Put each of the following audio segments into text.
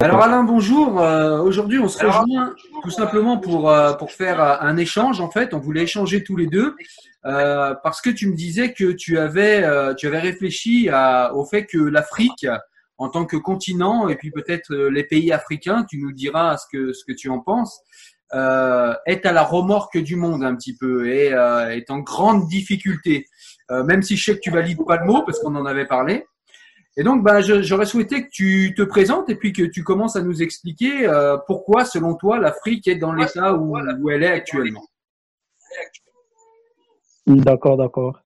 Alors Alain, bonjour. Euh, aujourd'hui, on se rejoint tout simplement pour euh, pour faire euh, un échange. En fait, on voulait échanger tous les deux parce que tu me disais que tu avais tu avais réfléchi au fait que l'Afrique, en tant que continent, et puis peut-être les pays africains, tu nous diras ce que ce que tu en penses, est à la remorque du monde un petit peu et est en grande difficulté. même si je sais que tu valides pas le mot parce qu'on en avait parlé. Et donc, bah, j'aurais souhaité que tu te présentes et puis que tu commences à nous expliquer euh, pourquoi, selon toi, l'Afrique est dans l'état où, où, elle est actuellement. D'accord, d'accord.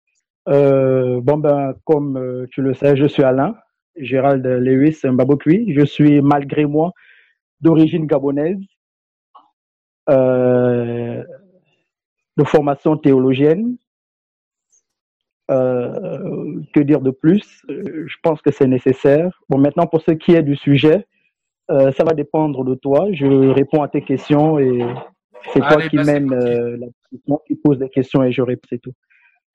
Euh, bon, ben, comme euh, tu le sais, je suis Alain, Gérald Lewis Mbabokui. Je suis, malgré moi, d'origine gabonaise, de formation théologienne. Euh, que dire de plus? Euh, Je pense que c'est nécessaire. Bon, maintenant, pour ce qui est du sujet, euh, ça va dépendre de toi. Je réponds à tes questions et c'est toi qui mène la qui pose des questions et je réponds, c'est tout.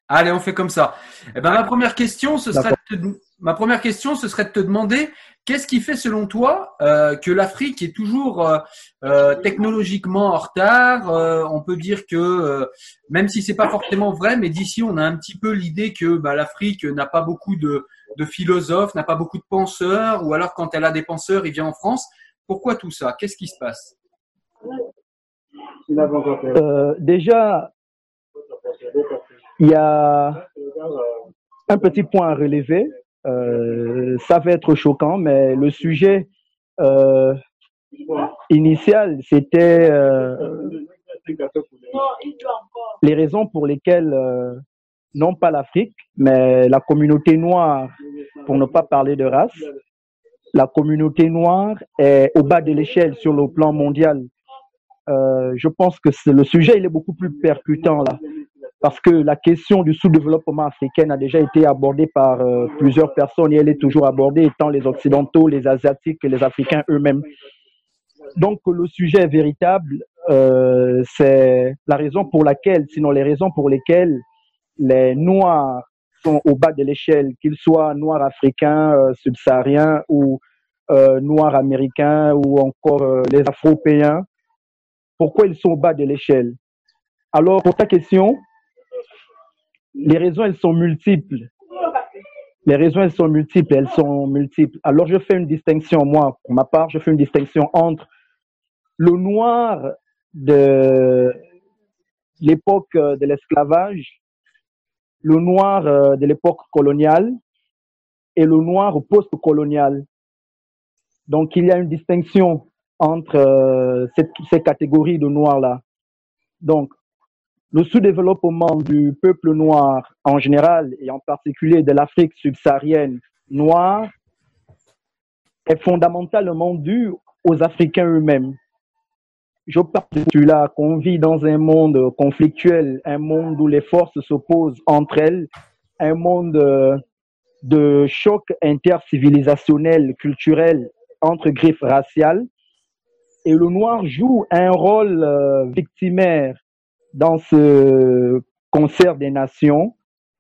Allez, on fait comme ça. Eh ben, ma première question, ce serait de ma première question, ce serait de te demander qu'est-ce qui fait, selon toi, euh, que l'Afrique est toujours euh, euh, technologiquement en retard. on peut dire que, même si c'est pas forcément vrai, mais d'ici, on a un petit peu l'idée que bah, l'Afrique n'a pas beaucoup de, de philosophes, n'a pas beaucoup de penseurs, ou alors quand elle a des penseurs, il vient en France. Pourquoi tout ça? Qu'est-ce qui se passe? Déjà, il y a un petit point à relever. Euh, ça va être choquant, mais le sujet euh, initial, c'était euh, les raisons pour lesquelles, non pas l'Afrique, mais la communauté noire, pour ne pas parler de race, la communauté noire est au bas de l'échelle sur le plan mondial. je pense que le sujet il est beaucoup plus percutant là parce que la question du sous-développement africain a déjà été abordée par euh, plusieurs personnes et elle est toujours abordée, étant les Occidentaux, les Asiatiques et les Africains eux-mêmes. Donc le sujet véritable, euh, c'est la raison pour laquelle, sinon les raisons pour lesquelles les Noirs sont au bas de l'échelle, qu'ils soient Noirs africains, euh, subsahariens ou Noirs américains ou encore les Afropéens. Pourquoi ils sont au bas de l'échelle? Alors pour ta question, les raisons, elles sont multiples. Les raisons, elles sont multiples, elles sont multiples. Alors, je fais une distinction, moi, pour ma part, je fais une distinction entre le noir de l'époque de l'esclavage, le noir euh, de l'époque coloniale et le noir post-colonial. Donc, il y a une distinction entre euh, ces catégories de noirs-là. Donc, le sous-développement du peuple noir en général et en particulier de l'Afrique subsaharienne noire est fondamentalement dû aux Africains eux-mêmes. Je parle de celui-là qu'on vit dans un monde conflictuel, un monde où les forces s'opposent entre elles, un monde de choc intercivilisationnel, culturel, entre griffes raciales. Et le noir joue un rôle euh, victimaire dans ce concert des nations,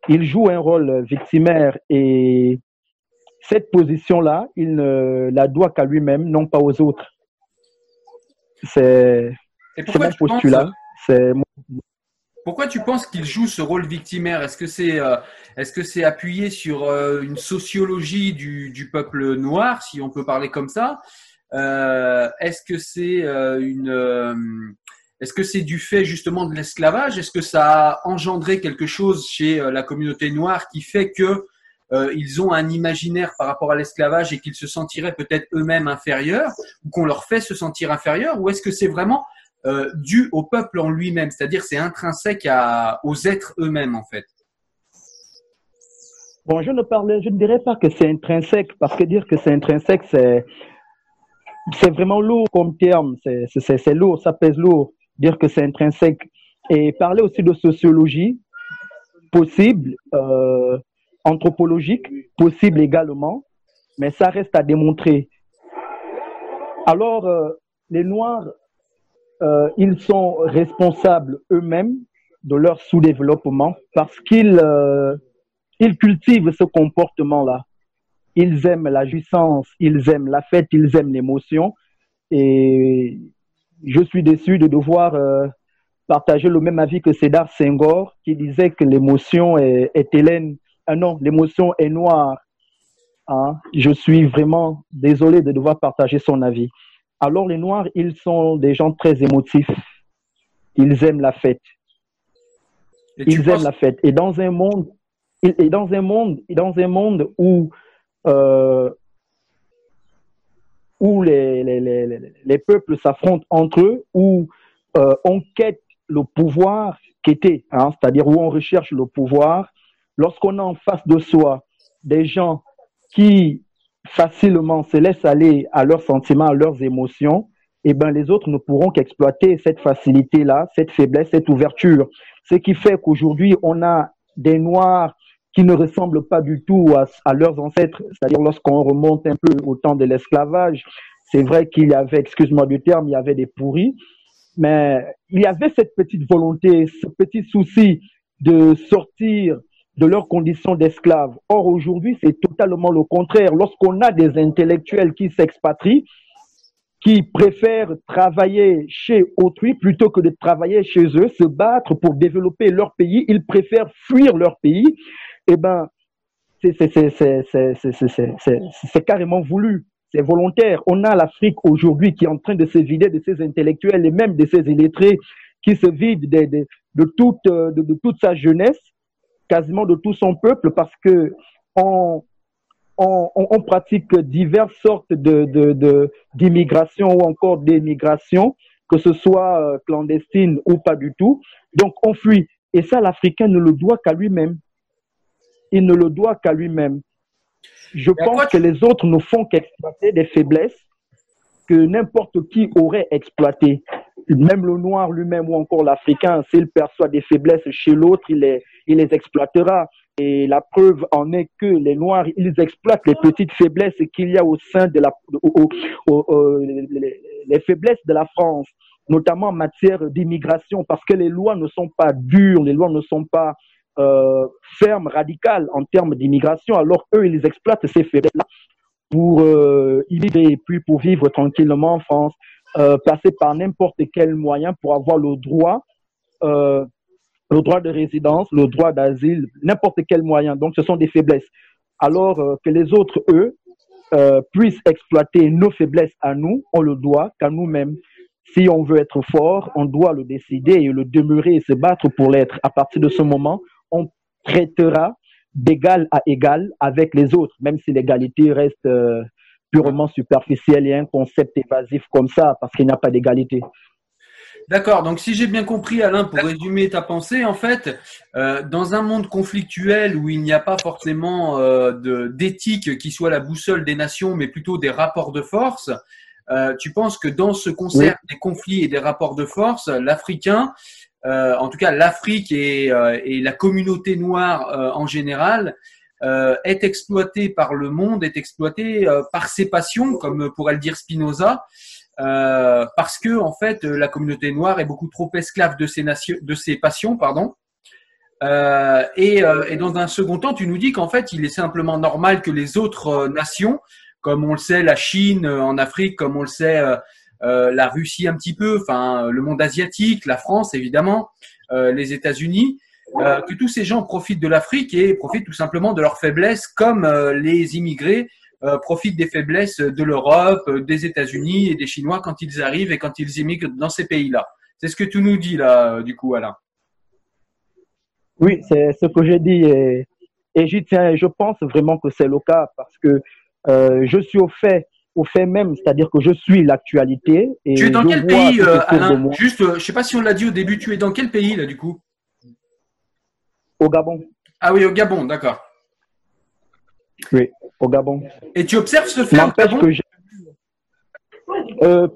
il joue un rôle victimaire et cette position-là, il ne la doit qu'à lui-même, non pas aux autres. C'est mon postulat. Pourquoi tu penses qu'il joue ce rôle victimaire? Est-ce que c'est euh, est-ce que c'est appuyé sur euh, une sociologie du, du, peuple noir, si on peut parler comme ça? Euh, Est-ce que c'est une est-ce que c'est du fait justement de l'esclavage? Est-ce que ça a engendré quelque chose chez euh, la communauté noire qui fait que euh, ils ont un imaginaire par rapport à l'esclavage et qu'ils se sentiraient peut-être eux-mêmes inférieurs ou qu'on leur fait se sentir inférieurs Ou est-ce que c'est vraiment euh, dû au peuple en lui-même? C'est-à-dire c'est intrinsèque à, aux êtres eux-mêmes en fait. Bon, je ne parlais, je ne dirais pas que c'est intrinsèque parce que dire que c'est intrinsèque, c'est c'est vraiment lourd comme terme, c'est lourd, ça pèse lourd dire que c'est intrinsèque. Et parler aussi de sociologie possible, euh, anthropologique possible également, mais ça reste à démontrer. Alors, euh, les Noirs, euh, ils sont responsables eux-mêmes de leur sous-développement parce qu'ils ils cultivent ce comportement-là. ils aiment la jouissance, ils aiment la fête, ils aiment l'émotion. Et je suis déçu de devoir euh, partager le même avis que Cédar Senghor, qui disait que l'émotion est, est hélène. Ah non, l'émotion est noire. Hein? Je suis vraiment désolé de devoir partager son avis. Alors les Noirs, ils sont des gens très émotifs. Ils aiment la fête. Ils aiment la fête. Et dans un monde, et dans un monde, dans un monde où euh, où les, les, les, les peuples s'affrontent entre eux, où euh, on quête le pouvoir qu'était, hein, c'est-à-dire où on recherche le pouvoir, lorsqu'on a en face de soi des gens qui facilement se laissent aller à leurs sentiments, à leurs émotions, eh ben les autres ne pourront qu'exploiter cette facilité-là, cette faiblesse, cette ouverture. Ce qui fait qu'aujourd'hui, on a des Noirs qui ne ressemblent pas du tout à, leurs ancêtres, c'est-à-dire lorsqu'on remonte un peu au temps de l'esclavage, c'est vrai qu'il y avait, excuse-moi du terme, il y avait des pourris, mais il y avait cette petite volonté, ce petit souci de sortir de leurs conditions d'esclaves. Or, aujourd'hui, c'est totalement le contraire. Lorsqu'on a des intellectuels qui s'expatrient, qui préfèrent travailler chez autrui plutôt que de travailler chez eux, se battre pour développer leur pays, ils préfèrent fuir leur pays eh ben, c'est carrément voulu, c'est volontaire. On a l'Afrique aujourd'hui qui est en train de se vider de ses intellectuels et même de ses illettrés, qui se vide de, de, toute, sa jeunesse, quasiment de tout son peuple, parce que on, pratique diverses sortes d'immigration ou encore d'émigration, que ce soit euh, clandestine ou pas du tout. Donc on fuit. Et ça, l'Africain ne le doit qu'à lui-même il ne le doit qu'à lui-même. Je pense que les autres ne font qu'exploiter des faiblesses que n'importe qui aurait exploitées. Même le noir lui-même ou encore l'Africain, s'il perçoit des faiblesses chez l'autre, il les, il les exploitera. Et la preuve en est que les Noirs, ils exploitent les petites faiblesses qu'il y a au sein de la, les faiblesses de la France, notamment en matière d'immigration, parce que les lois ne sont pas dures, les lois ne sont pas euh, ferme, radicale en termes d'immigration, alors eux, ils exploitent ces faiblesses-là pour euh, vivre et puis pour vivre tranquillement en France, euh, passer par n'importe quel moyen pour avoir le droit, euh, le droit de résidence, le droit d'asile, n'importe quel moyen. Donc, ce sont des faiblesses. Alors que les autres, eux, puissent exploiter nos faiblesses à nous, on le doit qu'à nous-mêmes. Si on veut être fort, on doit le décider et le demeurer et se battre pour l'être. À partir de ce moment, on traitera d'égal à égal avec les autres, même si l'égalité reste euh, purement superficielle et un concept évasif comme ça, parce qu'il n'y a pas d'égalité. D'accord. Donc, si j'ai bien compris, Alain, pour résumer ta pensée, en fait, euh, dans un monde conflictuel où il n'y a pas forcément euh, d'éthique qui soit la boussole des nations, mais plutôt des rapports de force, tu penses que dans ce concert des conflits et des rapports de force, l'Africain en tout cas l'Afrique et, euh, la communauté noire euh, en général, est exploitée par le monde, est exploitée par ses passions, comme pourrait le dire Spinoza, parce que en fait la communauté noire est beaucoup trop esclave de ses, nations, de ses passions, pardon. Euh, et, et, dans un second temps, tu nous dis qu'en fait, il est simplement normal que les autres nations, comme on le sait, la Chine en Afrique, comme on le sait, euh, la Russie un petit peu, enfin le monde asiatique, la France évidemment, euh, les États-Unis, euh, que tous ces gens profitent de l'Afrique et profitent tout simplement de leurs faiblesses, comme les immigrés profitent des faiblesses de l'Europe, des États-Unis et des Chinois quand ils arrivent et quand ils immigrent dans ces pays-là. C'est ce que tu nous dis là, du coup, Alain. Oui, c'est ce que j'ai dit et, et tiens. je pense vraiment que c'est le cas parce que je suis au fait au fait même, c'est-à-dire que je suis l'actualité. Tu es dans quel pays, euh, Alain Juste, euh, je sais pas si on l'a dit au début, tu es dans quel pays là du coup? Au Gabon. Ah oui, au Gabon, d'accord. Oui, au Gabon. Et tu observes ce fait que euh,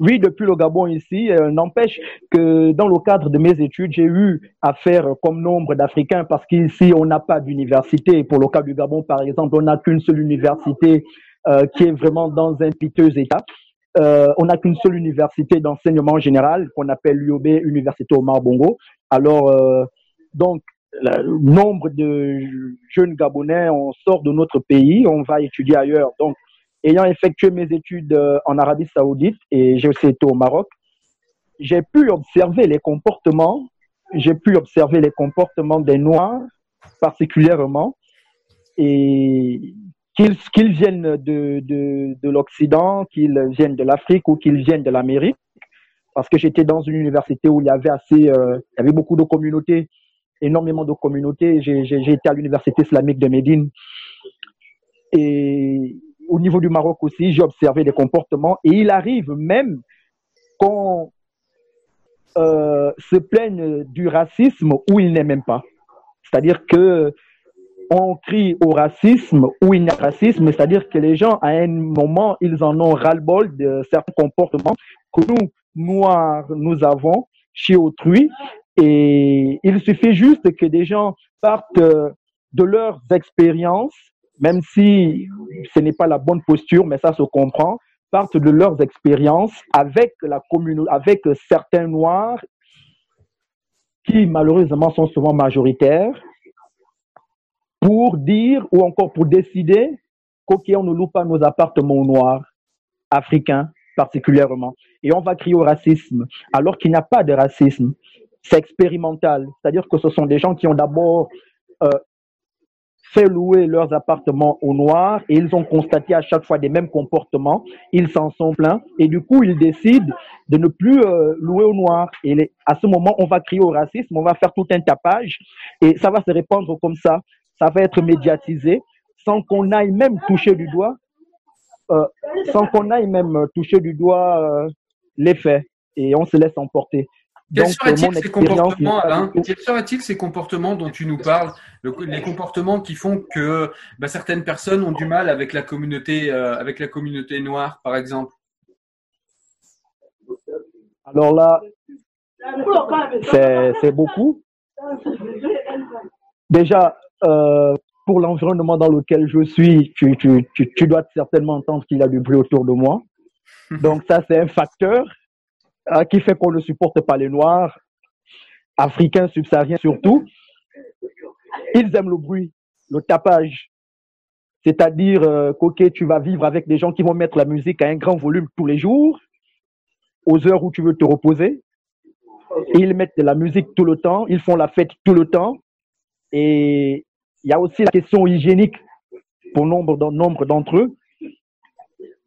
oui, depuis le Gabon ici, n'empêche que dans le cadre de mes études, j'ai eu affaire comme nombre d'Africains parce qu'ici, on n'a pas d'université. Pour le cas du Gabon, par exemple, on n'a qu'une seule université qui est vraiment dans un piteux état. Euh, on n'a qu'une seule université d'enseignement général qu'on appelle l'UOB, Université Omar Bongo. Alors, euh, donc, nombre de jeunes Gabonais, on sort de notre pays, on va étudier ailleurs. Donc, ayant effectué mes études euh, en Arabie Saoudite et j'ai aussi été au Maroc, j'ai pu observer les comportements, j'ai pu observer les comportements des Noirs particulièrement et qu'ils viennent de, de, de l'Occident, qu'ils viennent de l'Afrique ou qu'ils viennent de l'Amérique, parce que j'étais dans une université où il y avait assez, euh, il y avait beaucoup de communautés, énormément de communautés. J'ai été à l'université islamique de Médine et au niveau du Maroc aussi, j'ai observé des comportements et il arrive même qu'on euh, se plaigne du racisme où il n'est même pas. C'est-à-dire que on crie au racisme où il y a racisme, c'est-à-dire que les gens, à un moment, ils en ont ras-le-bol de certains comportements que nous, noirs, nous avons chez autrui. Et il suffit juste que des gens partent de leurs expériences, même si ce n'est pas la bonne posture, mais ça se comprend, partent de leurs expériences avec la communauté, avec certains noirs qui malheureusement sont souvent majoritaires pour dire ou encore pour décider qu'ok, on ne loue pas nos appartements noirs, africains particulièrement. Et on va crier au racisme, alors qu'il n'y a pas de racisme. C'est expérimental. C'est-à-dire que ce sont des gens qui ont d'abord euh, fait louer leurs appartements aux Noirs et ils ont constaté à chaque fois des mêmes comportements. Ils s'en sont plaints et du coup, ils décident de ne plus euh, louer aux Noirs. Et à ce moment, on va crier au racisme, on va faire tout un tapage et ça va se répandre comme ça ça va être médiatisé sans qu'on aille même toucher du doigt, euh, sans qu'on aille même toucher du doigt euh, les faits et on se laisse emporter. Quels seraient-ils ces comportements, Alain Quels seraient-ils ces comportements dont tu nous parles Les comportements qui font que bah, certaines personnes ont du mal avec la communauté, euh, avec la communauté noire, par exemple? Alors là, c'est beaucoup. Déjà, euh, pour l'environnement dans lequel je suis, tu, tu, tu, tu dois certainement entendre qu'il y a du bruit autour de moi. Donc ça, c'est un facteur euh, qui fait qu'on ne supporte pas les Noirs, africains, subsahariens surtout. Ils aiment le bruit, le tapage. C'est-à-dire euh, qu'ok, tu vas vivre avec des gens qui vont mettre la musique à un grand volume tous les jours, aux heures où tu veux te reposer. Et ils mettent de la musique tout le temps, ils font la fête tout le temps. Et il y a aussi la question hygiénique pour nombre, d'entre eux.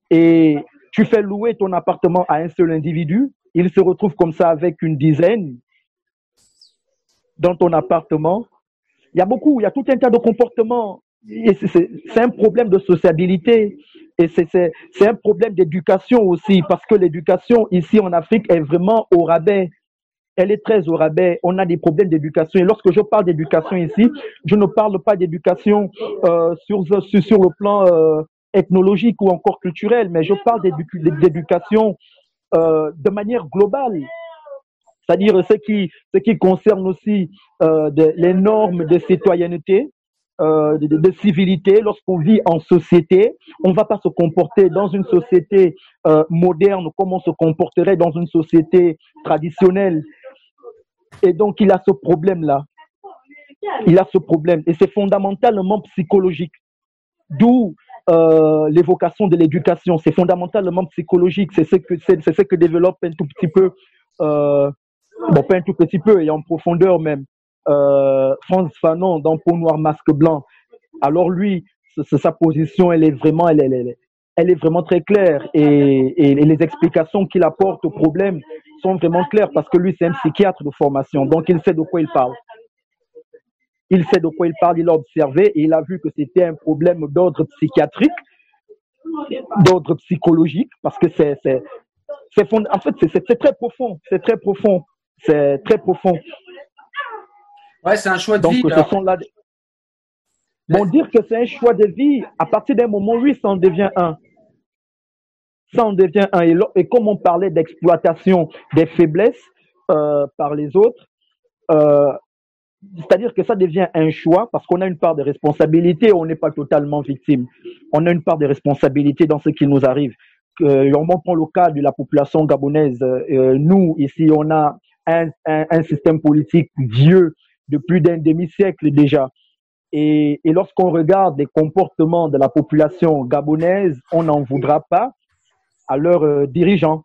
Et tu fais louer ton appartement à un seul individu, il se retrouve comme ça avec une dizaine dans ton appartement. Il y a beaucoup, il y a tout un tas de comportements. C'est un problème de sociabilité et c'est un problème d'éducation aussi parce que l'éducation ici en Afrique est vraiment au rabais elle est très au rabais. On a des problèmes d'éducation. Et lorsque je parle d'éducation ici, je ne parle pas d'éducation euh, sur, sur, le plan euh, ethnologique ou encore culturel, mais je parle d'éducation euh, de manière globale. C'est-à-dire ce qui, ce qui concerne aussi euh, de, les normes de citoyenneté, euh, de, de, civilité. Lorsqu'on vit en société, on ne va pas se comporter dans une société euh, moderne comme on se comporterait dans une société traditionnelle. Et donc, il a ce problème-là. Il a ce problème. Et c'est fondamentalement psychologique. D'où euh, l'évocation de l'éducation. C'est fondamentalement psychologique. C'est ce que, ce que développe un tout petit peu, euh, bon, pas un tout petit peu, et en profondeur même, euh, Franz Fanon dans Peau noire, masque blanc. Alors lui, sa position, elle est vraiment, elle, elle, elle, est vraiment très claire et, les explications qu'il apporte au problème sont vraiment claires parce que lui, c'est un psychiatre de formation, donc il sait de quoi il parle. Il sait de quoi il parle, il a observé et il a vu que c'était un problème d'ordre psychiatrique, d'ordre psychologique, parce que c'est, c'est, c'est en fait, c'est, c'est très profond, c'est très profond, c'est très profond. Ouais, c'est un choix de vie. Ce sont là, Bon, dire que c'est un choix de vie, à partir d'un moment, oui, ça en devient un. Ça en devient un. Et, comme on parlait d'exploitation des faiblesses euh, par les autres, euh, c'est-à-dire que ça devient un choix parce qu'on a une part de responsabilité, on n'est pas totalement victime. On a une part de responsabilité dans ce qui nous arrive. Euh, on prend le cas de la population gabonaise. Euh, nous, ici, on a un, un, système politique vieux de plus d'un demi-siècle déjà. Et lorsqu'on regarde les comportements de la population gabonaise, on n'en voudra pas à leurs euh, dirigeants.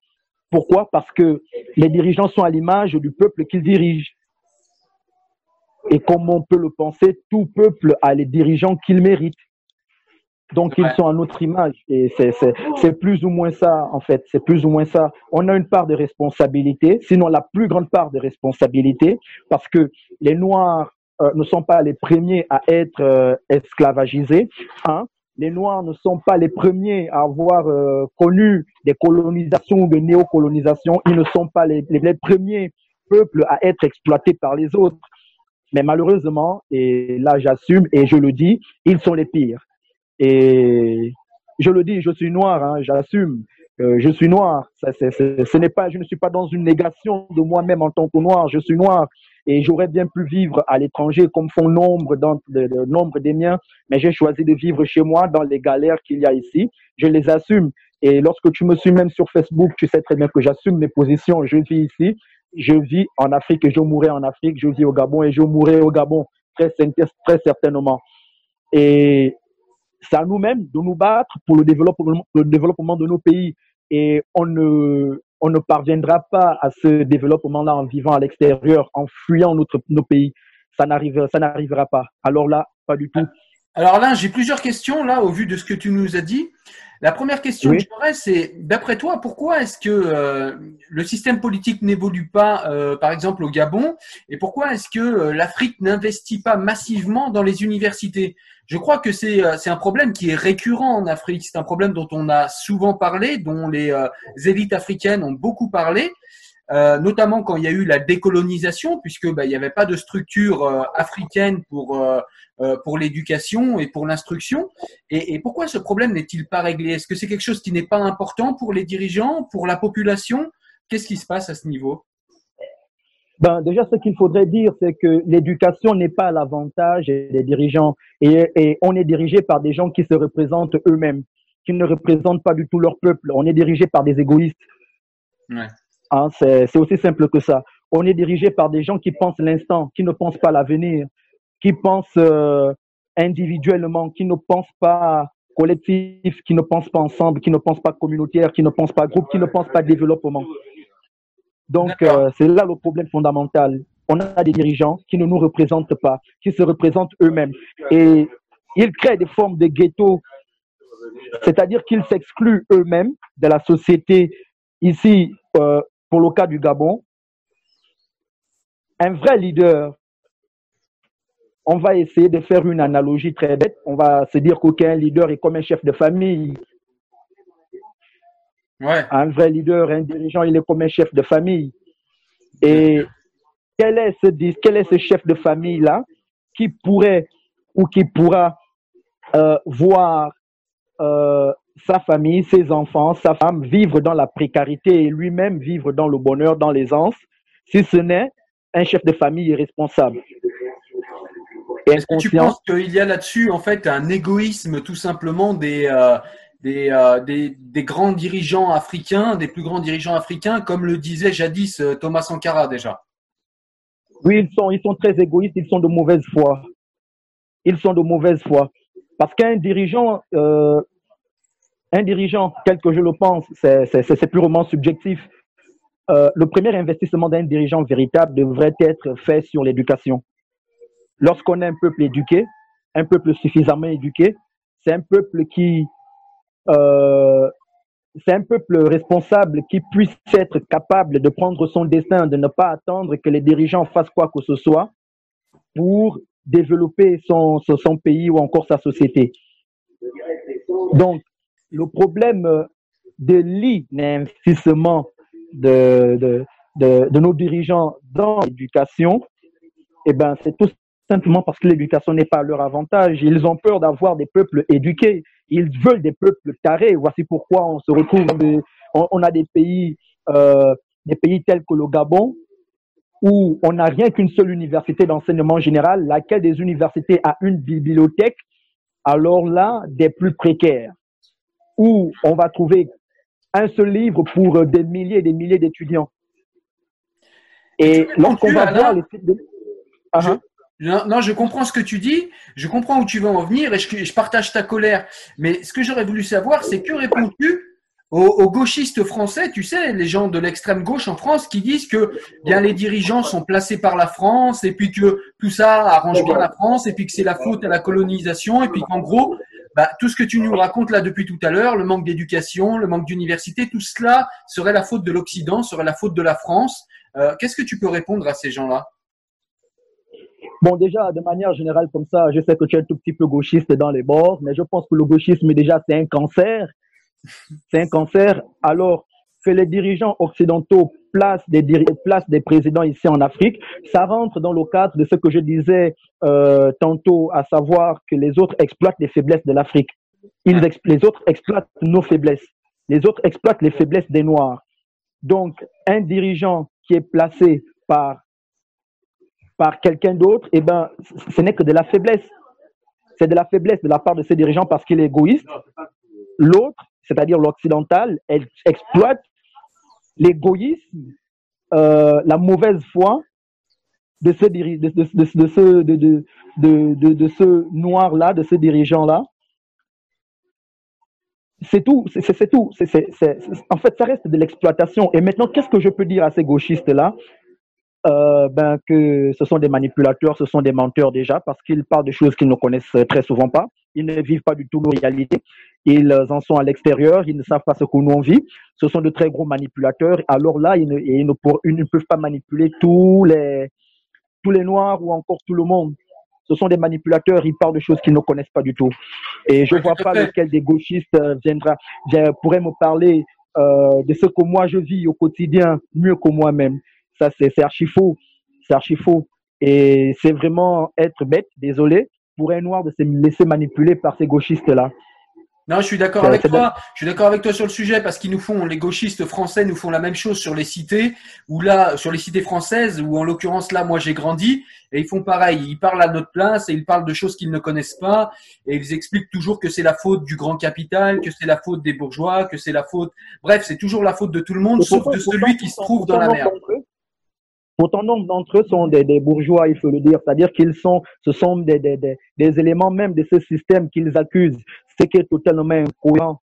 Pourquoi? Parce que les dirigeants sont à l'image du peuple qu'ils dirigent. Et comme on peut le penser, tout peuple a les dirigeants qu'il mérite. Donc ils sont à notre image et c'est plus ou moins ça en fait, c'est plus ou moins ça. On a une part de responsabilité, sinon la plus grande part de responsabilité, parce que les Noirs euh, ne sont pas les premiers à être euh, esclavagisés. Hein. Les Noirs ne sont pas les premiers à avoir euh, connu des colonisations ou des néocolonisations. Ils ne sont pas les, premiers peuples à être exploités par les autres. Mais malheureusement, et là j'assume et je le dis, ils sont les pires. Et je le dis, je suis noir, hein, j'assume. Euh, je suis noir. Ça, ce n'est pas, je ne suis pas dans une négation de moi-même en tant que noir. Je suis noir et j'aurais bien pu vivre à l'étranger comme font nombre, de, nombre des miens, mais j'ai choisi de vivre chez moi dans les galères qu'il y a ici. Je les assume. Et lorsque tu me suis même sur Facebook, tu sais très bien que j'assume mes positions. Je vis ici, je vis en Afrique et je mourrai en Afrique. Je vis au Gabon et je mourrai au Gabon très, très certainement. Et c'est à nous-mêmes de nous battre pour le développement, le développement de nos pays. Et on ne, on ne parviendra pas à ce développement-là en vivant à l'extérieur, en fuyant notre, nos pays. Ça n'arrivera, ça n'arrivera pas. Alors là, pas du tout. Alors là, j'ai plusieurs questions là au vu de ce que tu nous as dit. La première question que j'aurais, c'est d'après toi, pourquoi est-ce que euh, le système politique n'évolue pas, euh, par exemple au Gabon, et pourquoi est-ce que euh, l'Afrique n'investit pas massivement dans les universités? Je crois que c'est c'est un problème qui est récurrent en Afrique. C'est un problème dont on a souvent parlé, dont les élites africaines ont beaucoup parlé. Euh, notamment quand il y a eu la décolonisation, puisque bah, il n'y avait pas de structure euh, africaine pour euh, pour l'éducation et pour l'instruction. Et, et, pourquoi ce problème n'est-il pas réglé? Est-ce que c'est quelque chose qui n'est pas important pour les dirigeants, pour la population? Qu'est-ce qui se passe à ce niveau? Ben, déjà, ce qu'il faudrait dire, c'est que l'éducation n'est pas à l'avantage des dirigeants et, et on est dirigé par des gens qui se représentent eux-mêmes, qui ne représentent pas du tout leur peuple. On est dirigé par des égoïstes. Ouais. Hein, c'est aussi simple que ça. On est dirigé par des gens qui pensent l'instant, qui ne pensent pas l'avenir, qui pensent euh, individuellement, qui ne pensent pas collectif, qui ne pensent pas ensemble, qui ne pensent pas communautaire, qui ne pensent pas groupe, qui ne pensent pas développement. Donc, euh, c'est là le problème fondamental. On a des dirigeants qui ne nous représentent pas, qui se représentent eux-mêmes. Et ils créent des formes de ghettos, c'est-à-dire qu'ils s'excluent eux-mêmes de la société. Ici, euh, pour le cas du Gabon, un vrai leader, on va essayer de faire une analogie très bête. On va se dire qu'aucun leader est comme un chef de famille. Ouais. Un vrai leader, un dirigeant, il est comme un chef de famille. Et quel est ce, quel est ce chef de famille-là qui pourrait ou qui pourra euh, voir euh, sa famille, ses enfants, sa femme vivre dans la précarité et lui-même vivre dans le bonheur, dans l'aisance, si ce n'est un chef de famille irresponsable. Est-ce que tu penses qu'il y a là-dessus en fait un égoïsme tout simplement des, euh, euh, des, des, grands dirigeants africains, des plus grands dirigeants africains, comme le disait jadis euh, Thomas Sankara déjà? Oui, ils sont, ils sont très égoïstes, ils sont de mauvaise foi. Ils sont de mauvaise foi. Parce qu'un dirigeant, un dirigeant, tel que je le pense, c'est purement subjectif. Euh, le premier investissement d'un dirigeant véritable devrait être fait sur l'éducation. Lorsqu'on a un peuple éduqué, un peuple suffisamment éduqué, c'est un peuple qui, euh, c'est un peuple responsable qui puisse être capable de prendre son destin, de ne pas attendre que les dirigeants fassent quoi que ce soit pour développer son, son pays ou encore sa société. Donc, le problème euh, de l'investissement de, de, de, de, nos dirigeants dans l'éducation, eh ben, c'est tout simplement parce que l'éducation n'est pas à leur avantage. Ils ont peur d'avoir des peuples éduqués. Ils veulent des peuples tarés. Voici pourquoi on se retrouve, on, a des pays, euh, des pays tels que le Gabon, où on n'a rien qu'une seule université d'enseignement général, laquelle des universités a une bibliothèque, alors là, des plus précaires où on va trouver un seul livre pour des milliers et des milliers d'étudiants. Et lorsqu'on va voir les uh-huh. non, je comprends ce que tu dis, je comprends où tu veux en venir et je, je partage ta colère. Mais ce que j'aurais voulu savoir, c'est que réponds-tu aux, gauchistes français, tu sais, les gens de l'extrême gauche en France qui disent que bien les dirigeants sont placés par la France et puis que tout ça arrange bien la France et puis que c'est la faute à la colonisation et puis qu'en gros, bah, tout ce que tu nous racontes là depuis tout à l'heure, le manque d'éducation, le manque d'université, tout cela serait la faute de l'Occident, serait la faute de la France. Euh, Qu'est-ce que tu peux répondre à ces gens-là? Bon, déjà, de manière générale, comme ça, je sais que tu es un tout petit peu gauchiste dans les bords, mais je pense que le gauchisme, déjà, c'est un cancer. C'est un cancer, alors que les dirigeants occidentaux placent des, des présidents ici en Afrique, ça rentre dans le cadre de ce que je disais euh, tantôt, à savoir que les autres exploitent les faiblesses de l'Afrique. Les autres exploitent nos faiblesses. Les autres exploitent les faiblesses des Noirs. Donc, un dirigeant qui est placé par, par quelqu'un d'autre, eh ben, ce n'est que de la faiblesse. C'est de la faiblesse de la part de ces dirigeants parce qu'il est égoïste. L'autre, c'est-à-dire l'occidental, elle exploite l'égoïsme, euh, la mauvaise foi de ce, noir-là, de ce dirigeant-là. C'est tout, c'est tout. en fait, ça reste de l'exploitation. Et maintenant, qu'est-ce que je peux dire à ces gauchistes-là? Euh, ben, que ce sont des manipulateurs, ce sont des menteurs déjà, parce qu'ils parlent de choses qu'ils ne connaissent très souvent pas. Ils ne vivent pas du tout nos réalités. Ils en sont à l'extérieur, ils ne savent pas ce que nous on vit. Ce sont de très gros manipulateurs. Alors là, ils ne, ils ne, ils ne peuvent pas manipuler tous les, tous les Noirs ou encore tout le monde. Ce sont des manipulateurs, ils parlent de choses qu'ils ne connaissent pas du tout. Et je ne vois pas lequel des gauchistes euh, viendra, pourrait me parler euh, de ce que moi je vis au quotidien mieux que moi-même. Ça, c'est archi faux. C'est archi faux. Et c'est vraiment être bête, désolé, pour un noir de se laisser manipuler par ces gauchistes-là. Non, je suis d'accord avec toi. Je suis d'accord avec toi sur le sujet parce qu'ils nous font, les gauchistes français nous font la même chose sur les cités, ou là, sur les cités françaises, où en l'occurrence là, moi j'ai grandi, et ils font pareil. Ils parlent à notre place et ils parlent de choses qu'ils ne connaissent pas, et ils expliquent toujours que c'est la faute du grand capital, que c'est la faute des bourgeois, que c'est la faute. Bref, c'est toujours la faute de tout le monde, sauf de celui qui se trouve dans la merde. Pourtant, nombre d'entre eux sont des, des, bourgeois, il faut le dire. C'est-à-dire qu'ils sont, ce sont des, des, des, éléments même de ce système qu'ils accusent, ce qui est totalement incohérent.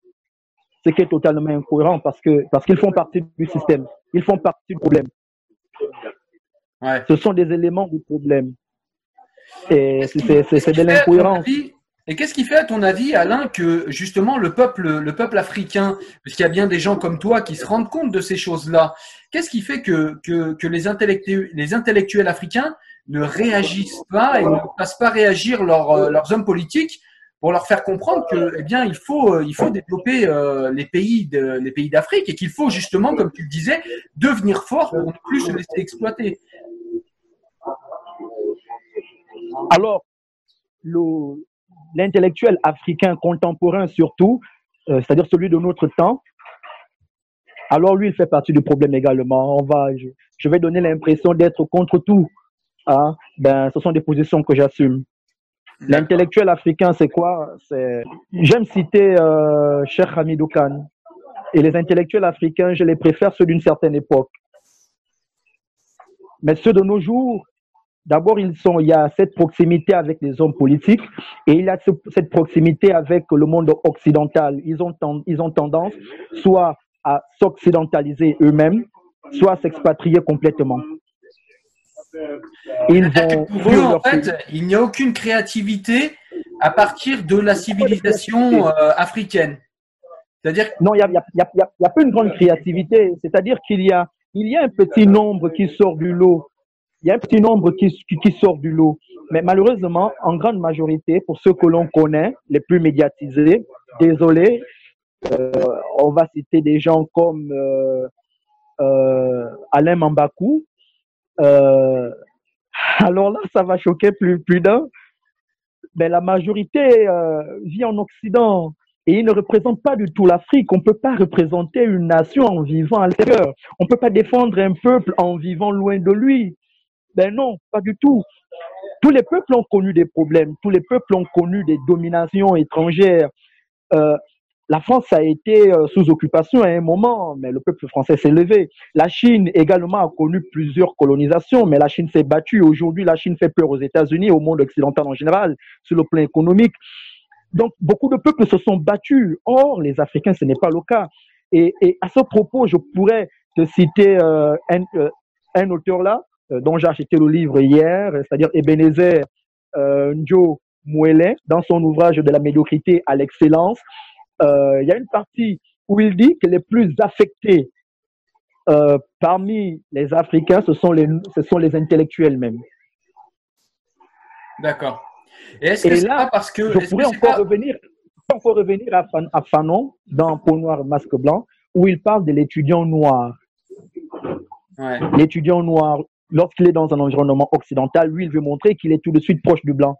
Ce qui est totalement incohérent parce que parce qu'ils font partie du système. Ils font partie du problème. Ouais. Ce sont des éléments du problème. Et c'est de l'incohérence. Et qu'est-ce qui fait, à ton avis, Alain, que justement le peuple, le peuple africain, parce qu'il y a bien des gens comme toi qui se rendent compte de ces choses-là, qu'est-ce qui fait que, que, que les, intellectuels, les intellectuels africains ne réagissent pas et ne passent pas réagir euh, leurs hommes politiques pour leur faire comprendre que, eh bien, il faut, euh, il faut développer euh, les pays les pays d'Afrique et qu'il faut justement, comme tu le disais, devenir fort pour ne plus se laisser exploiter. Alors, le, l'intellectuel africain contemporain surtout, euh, c'est-à-dire celui de notre temps, alors lui, il fait partie du problème également. On va, je, vais donner l'impression d'être contre tout. Hein. Ben, ce sont des positions que j'assume. L'intellectuel africain, c'est quoi? J'aime citer euh, Cheikh Hamidou Khan. Et les intellectuels africains, je les préfère ceux d'une certaine époque. Mais ceux de nos jours, D'abord, il y a cette proximité avec les hommes politiques et il y a cette proximité avec le monde occidental. Ils ont, ils ont tendance soit à s'occidentaliser eux-mêmes, soit à s'expatrier complètement. Ils vont en fait, il n'y a aucune créativité à partir de la civilisation euh, africaine. C'est-à-dire non, il n'y a, y a, y a, pas une grande créativité. C'est-à-dire qu'il y a, il y a un petit nombre qui sort du lot il y a un petit nombre qui, qui, sort du lot. Mais malheureusement, en grande majorité, pour ceux que l'on connaît, les plus médiatisés, désolé, euh, on va citer des gens comme euh, euh, Alain Mambakou. Euh, alors là, ça va choquer plus, plus d'un. Mais la majorité euh, vit en Occident et il ne représente pas du tout l'Afrique. On ne peut pas représenter une nation en vivant à l'intérieur. On ne peut pas défendre un peuple en vivant loin de lui. Ben non, pas du tout. Tous les peuples ont connu des problèmes, tous les peuples ont connu des dominations étrangères. Euh, la France a été euh, sous occupation à un moment, mais le peuple français s'est levé. La Chine également a connu plusieurs colonisations, mais la Chine s'est battue. Aujourd'hui, la Chine fait peur aux États-Unis, au monde occidental en général, sur le plan économique. Donc, beaucoup de peuples se sont battus. Or, les Africains, ce n'est pas le cas. Et, à ce propos, je pourrais te citer euh, un, euh, un, auteur là, dont j'ai acheté le livre hier, c'est-à-dire Ebenezer Njo Mouele, dans son ouvrage de la médiocrité à l'excellence. Euh, il y a une partie où il dit que les plus affectés euh, parmi les Africains, ce sont les, ce sont les intellectuels même. D'accord. Et est-ce que là, parce que je pourrais encore revenir, encore revenir à, à, Fanon dans Peau noire masque blanc, où il parle de l'étudiant noir. Ouais. L'étudiant noir, lorsqu'il est dans un environnement occidental, lui, il veut montrer qu'il est tout de suite proche du blanc.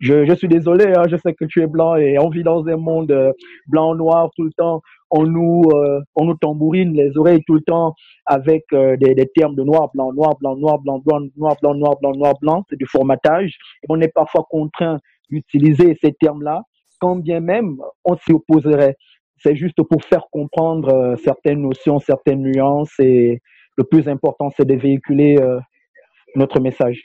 Je, je suis désolé, hein, je sais que tu es blanc et on vit dans un monde euh, blanc-noir tout le temps. On nous, euh, on nous tambourine les oreilles tout le temps avec euh, des, des, termes de noir, blanc, noir, blanc, noir, blanc, blanc, noir, blanc, noir, blanc, noir, blanc. C'est du formatage. Et on est parfois contraint d'utiliser ces termes-là, quand bien même on s'y opposerait. C'est juste pour faire comprendre certaines notions, certaines nuances et le plus important, c'est de véhiculer notre message.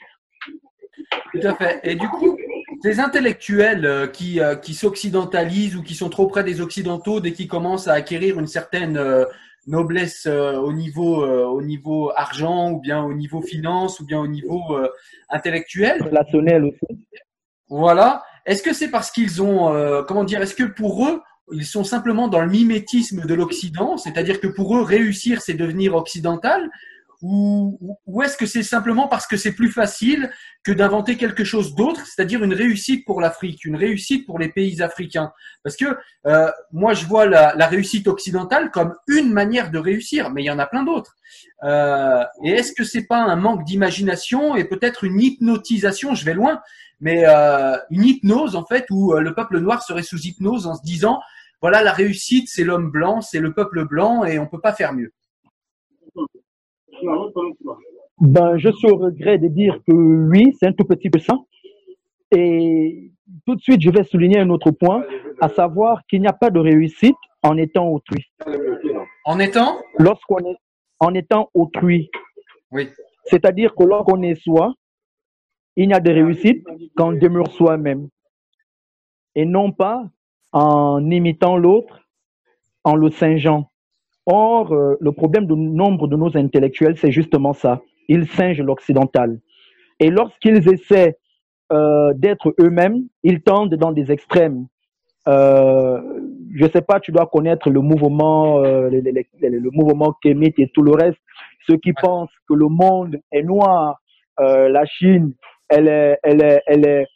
Tout à fait. Et du coup, ces intellectuels euh, qui, euh, qui s'occidentalisent ou qui sont trop près des occidentaux dès qu'ils commencent à acquérir une certaine euh, noblesse au niveau au niveau argent ou bien au niveau finance ou bien au niveau intellectuel. Relationnel aussi. Voilà. Est-ce que c'est parce qu'ils ont comment dire est-ce que pour eux ils sont simplement dans le mimétisme de l'Occident, c'est-à-dire que pour eux, réussir, c'est devenir occidental, ou, ou est-ce que c'est simplement parce que c'est plus facile que d'inventer quelque chose d'autre, c'est-à-dire une réussite pour l'Afrique, une réussite pour les pays africains? Parce que euh, moi, je vois la, la, réussite occidentale comme une manière de réussir, mais il y en a plein d'autres. Euh, et est-ce que c'est pas un manque d'imagination et peut-être une hypnotisation? Je vais loin, mais euh, une hypnose en fait où euh, le peuple noir serait sous hypnose en se disant voilà la réussite, c'est l'homme blanc, c'est le peuple blanc et on peut pas faire mieux. Ben, je suis au regret de dire que oui, c'est un tout petit peu ça. Et tout de suite, je vais souligner un autre point, à savoir qu'il n'y a pas de réussite en étant autrui. En étant? Lorsqu'on est en étant autrui. Oui. C'est-à-dire que lorsqu'on est soi, il n'y a de réussite qu'en demeure soi-même. Et non pas en imitant l'autre, en le singeant. Or, euh, le problème de nombre de nos intellectuels, c'est justement ça. Ils singent l'occidental. Et lorsqu'ils essaient euh, d'être eux-mêmes, ils tendent dans des extrêmes. Euh, je ne sais pas, tu dois connaître le mouvement, euh, le, le, le, mouvement kémite et tout le reste. Ceux qui pensent que le monde est noir, euh, la Chine, elle est, elle est, elle est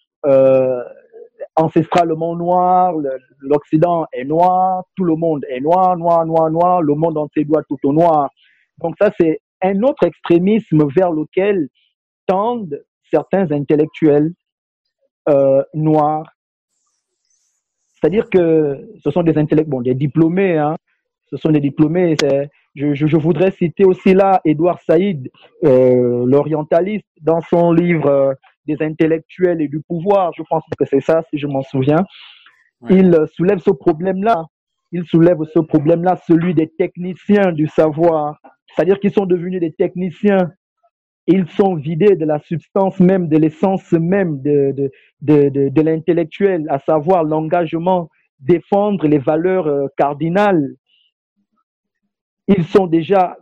ancestralement noir, l'Occident est noir, tout le monde est noir, noir, noir, noir, le monde entier doit tout au noir. Donc ça, c'est un autre extrémisme vers lequel tendent certains intellectuels euh, noirs. C'est-à-dire que ce sont des intellectuels, des diplômés, hein, ce sont des diplômés. Je, voudrais citer aussi là Édouard Saïd, euh, l'orientaliste, dans son livre euh, des intellectuels et du pouvoir, je pense que c'est ça, si je m'en souviens, il soulève ce problème-là. Il soulève ce problème-là, celui des techniciens du savoir. C'est-à-dire qu'ils sont devenus des techniciens. Ils sont vidés de la substance même, de l'essence même de, de, de, de, de l'intellectuel, à savoir l'engagement, défendre les valeurs euh, cardinales. Ils sont déjà,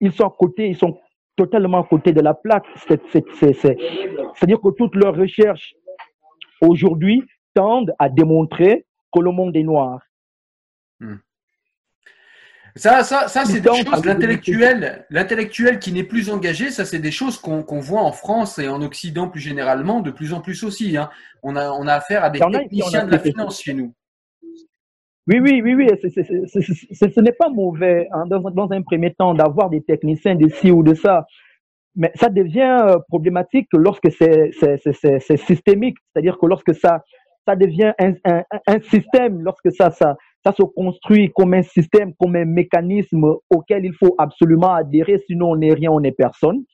ils sont à côté, ils sont totalement à côté de la plaque. C'est-à-dire que toutes leurs recherches aujourd'hui tendent à démontrer que le monde est noir. Hmm. Ça, ça, ça c'est des choses. L'intellectuel, l'intellectuel qui n'est plus engagé, ça, c'est des choses qu'on voit en France et en Occident plus généralement, de plus en plus aussi. Hein. On, a, on a affaire à des techniciens de la finance chez nous. Oui, oui, oui, oui. ce n'est pas mauvais hein, dans, un premier temps d'avoir des techniciens de ci ou de ça. Mais ça devient euh, problématique lorsque c'est systémique, c'est-à-dire que lorsque ça, devient un, système, lorsque ça se construit comme un système, comme un mécanisme auquel il faut absolument adhérer, sinon on n'est rien, on n'est personne.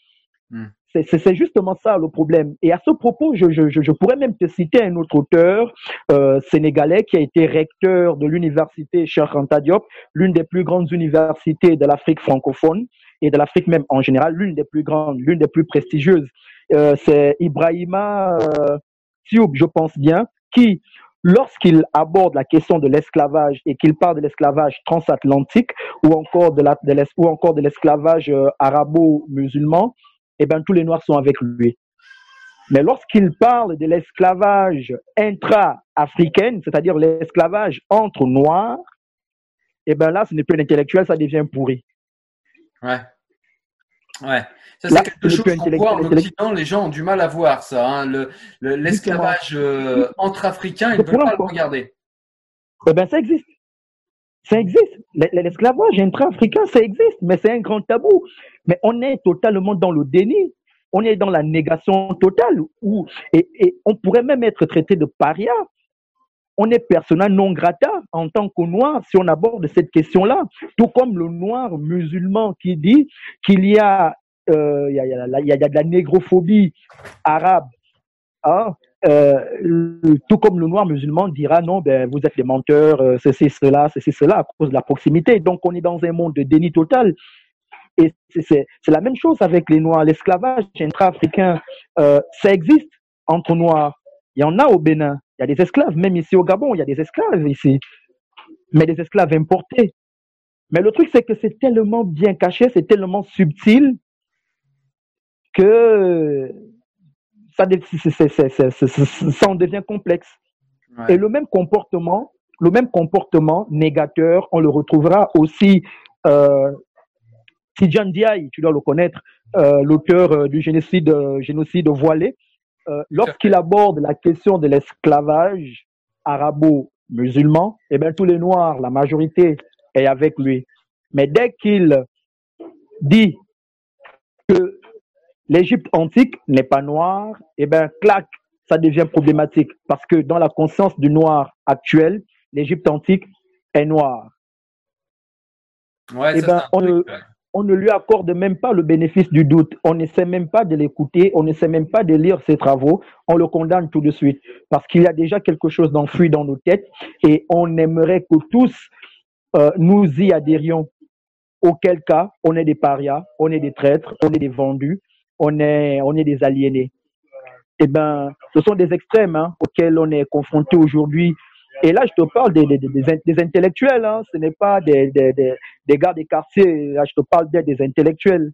Hmm. C'est justement ça le problème. Et à ce propos, je, je, je pourrais même te citer un autre auteur euh, sénégalais qui a été recteur de l'université Cheikh Diop, l'une des plus grandes universités de l'Afrique francophone et de l'Afrique même en général, l'une des plus grandes, l'une des plus prestigieuses. Euh, C'est Ibrahima euh, je pense bien, qui lorsqu'il aborde la question de l'esclavage et qu'il parle de l'esclavage transatlantique ou encore de la, de l'esclavage euh, arabo-musulman, eh bien, tous les Noirs sont avec lui. Mais lorsqu'il parle de l'esclavage intra-africain, c'est-à-dire l'esclavage entre Noirs, eh bien là, ce n'est plus l'intellectuel, ça devient pourri. Ouais. Ouais. Ça, c'est quelque chose qu'on voit en Occident, les gens ont du mal à voir ça. Hein. L'esclavage euh, entre Africains, ils ne veulent pas le regarder. Eh bien, ça existe. Ça existe. L'esclavage intra-africain, ça existe, mais c'est un grand tabou. Mais on est totalement dans le déni. On est dans la négation totale. Où, et, et on pourrait même être traité de paria. On est persona non grata en tant que noir si on aborde cette question-là. Tout comme le noir musulman qui dit qu'il y a il y, a, y, a, de la négrophobie arabe. Hein, euh, tout comme le noir musulman dira non, ben, vous êtes des menteurs, euh, ceci, cela, ceci, cela, à cause de la proximité. Donc, on est dans un monde de déni total. Et c'est la même chose avec les noirs. L'esclavage intra-africain, euh, ça existe entre noirs. Il y en a au Bénin. Il y a des esclaves. Même ici au Gabon, il y a des esclaves ici. Mais des esclaves importés. Mais le truc, c'est que c'est tellement bien caché, c'est tellement subtil que ça, ça en devient complexe. Et le même comportement, le même comportement négateur, on le retrouvera aussi euh, Tidjan Diaye, tu dois le connaître, euh, l'auteur euh, du génocide, génocide voilé, euh, lorsqu'il aborde la question de l'esclavage arabo-musulman, eh bien tous les Noirs, la majorité est avec lui. Mais dès qu'il dit l'Égypte antique n'est pas noire, et eh ben clac, ça devient problématique parce que dans la conscience du noir actuel, l'Égypte antique est noire. Ouais, eh ben, on, ne, on, ne, lui accorde même pas le bénéfice du doute. On ne sait même pas de l'écouter, on ne sait même pas de lire ses travaux. On le condamne tout de suite parce qu'il y a déjà quelque chose d'enfui dans nos têtes et on aimerait que tous euh, nous y adhérions. Auquel cas, on est des parias, on est des traîtres, on est des vendus, on est, on est des aliénés. Eh ben, ce sont des extrêmes hein, auxquels on est confronté aujourd'hui. Et là, je te parle des, des, des, intellectuels, hein. ce n'est pas des, des, des, gars des quartiers. Là, je te parle bien des intellectuels.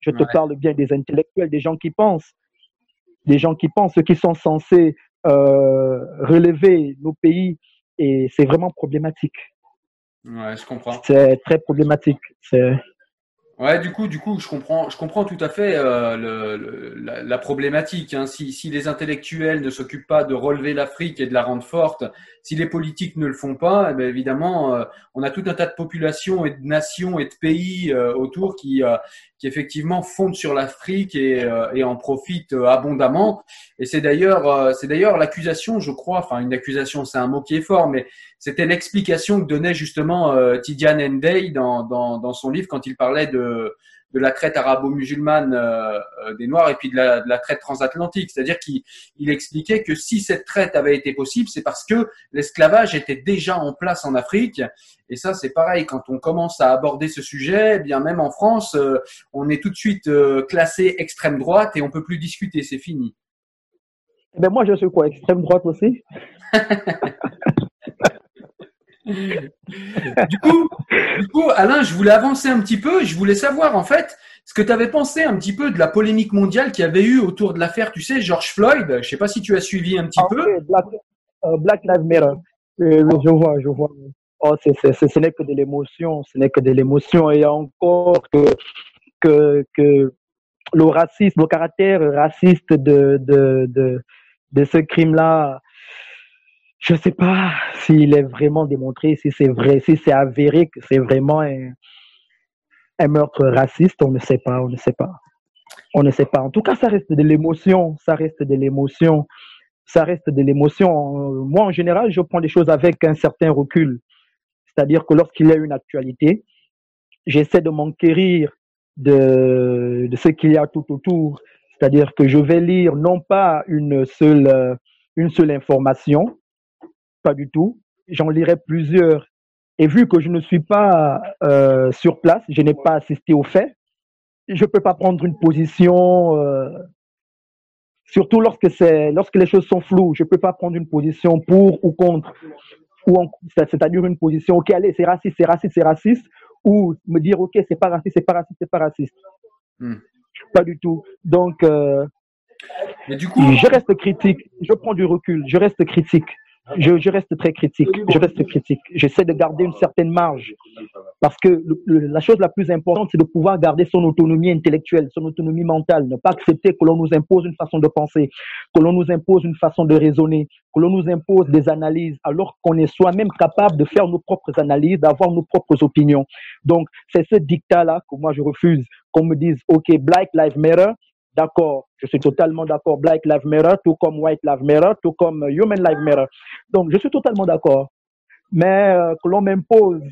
Je te parle bien des intellectuels, des gens qui pensent, des gens qui pensent, ceux qui sont censés euh, relever nos pays. Et c'est vraiment problématique. Ouais, je comprends. C'est très problématique. C'est Ouais, du coup, du coup, je comprends, je comprends tout à fait euh, le, la, la, problématique. Hein. Si, si, les intellectuels ne s'occupent pas de relever l'Afrique et de la rendre forte, si les politiques ne le font pas, eh bien, évidemment, euh, on a tout un tas de populations et de nations et de pays euh, autour qui, euh, qui effectivement fondent sur l'Afrique et, et, en profitent abondamment. Et c'est d'ailleurs, c'est d'ailleurs l'accusation, je crois, enfin une accusation, c'est un mot qui est fort, mais c'était l'explication que donnait justement Tidiane Ndey dans, dans, dans son livre quand il parlait de de la traite arabo-musulmane euh, euh, des Noirs et puis de la, traite transatlantique. C'est-à-dire qu'il expliquait que si cette traite avait été possible, c'est parce que l'esclavage était déjà en place en Afrique. Et ça, c'est pareil, quand on commence à aborder ce sujet, eh bien même en France, euh, on est tout de suite classé extrême droite et on peut plus discuter, c'est fini. Eh ben moi, je suis quoi, extrême droite aussi? du, coup, du coup, Alain, je voulais avancer un petit peu. Je voulais savoir, en fait, ce que tu avais pensé un petit peu de la polémique mondiale qu'il y avait eu autour de l'affaire, tu sais, George Floyd. Je ne sais pas si tu as suivi un petit ah, peu. Euh, Black, Lives Matter. Euh, je vois, je vois. Oh, ce n'est que de l'émotion, ce n'est que de l'émotion. Et encore que, que, que le racisme, le caractère raciste de, de, de, de ce crime-là je ne sais pas s'il est vraiment démontré, si c'est vrai, si c'est avéré que c'est vraiment un, meurtre raciste, on ne sait pas, on ne sait pas. On ne sait pas. En tout cas, ça reste de l'émotion, ça reste de l'émotion, ça reste de l'émotion. Moi, en général, je prends les choses avec un certain recul. C'est-à-dire que lorsqu'il y a une actualité, j'essaie de m'enquérir de, de ce qu'il y a tout autour. C'est-à-dire que je vais lire non pas une seule, une seule information, pas du tout, j'en lirai plusieurs. Et vu que je ne suis pas euh, sur place, je n'ai pas assisté aux faits, je ne peux pas prendre une position, euh, surtout lorsque, les choses sont floues, je ne peux pas prendre une position pour ou contre, ou c'est-à-dire une position, ok, allez, c'est raciste, c'est raciste, c'est raciste, ou me dire, ok, c'est pas raciste, c'est pas raciste, c'est pas raciste. Hmm. Pas du tout. Donc, euh, du coup, je reste critique, je prends du recul, je reste critique je, reste très critique. Je reste critique. J'essaie de garder une certaine marge parce que la chose la plus importante, c'est de pouvoir garder son autonomie intellectuelle, son autonomie mentale, ne pas accepter que l'on nous impose une façon de penser, que l'on nous impose une façon de raisonner, que l'on nous impose des analyses, alors qu'on est soi-même capable de faire nos propres analyses, d'avoir nos propres opinions. Donc, c'est ce dictat-là que moi je refuse, qu'on me dise, OK, Black Lives Matter, d'accord, je suis totalement d'accord, Black Lives Matter, tout comme White Lives Matter, tout comme Human Lives Matter. Donc, je suis totalement d'accord. Mais euh, que l'on m'impose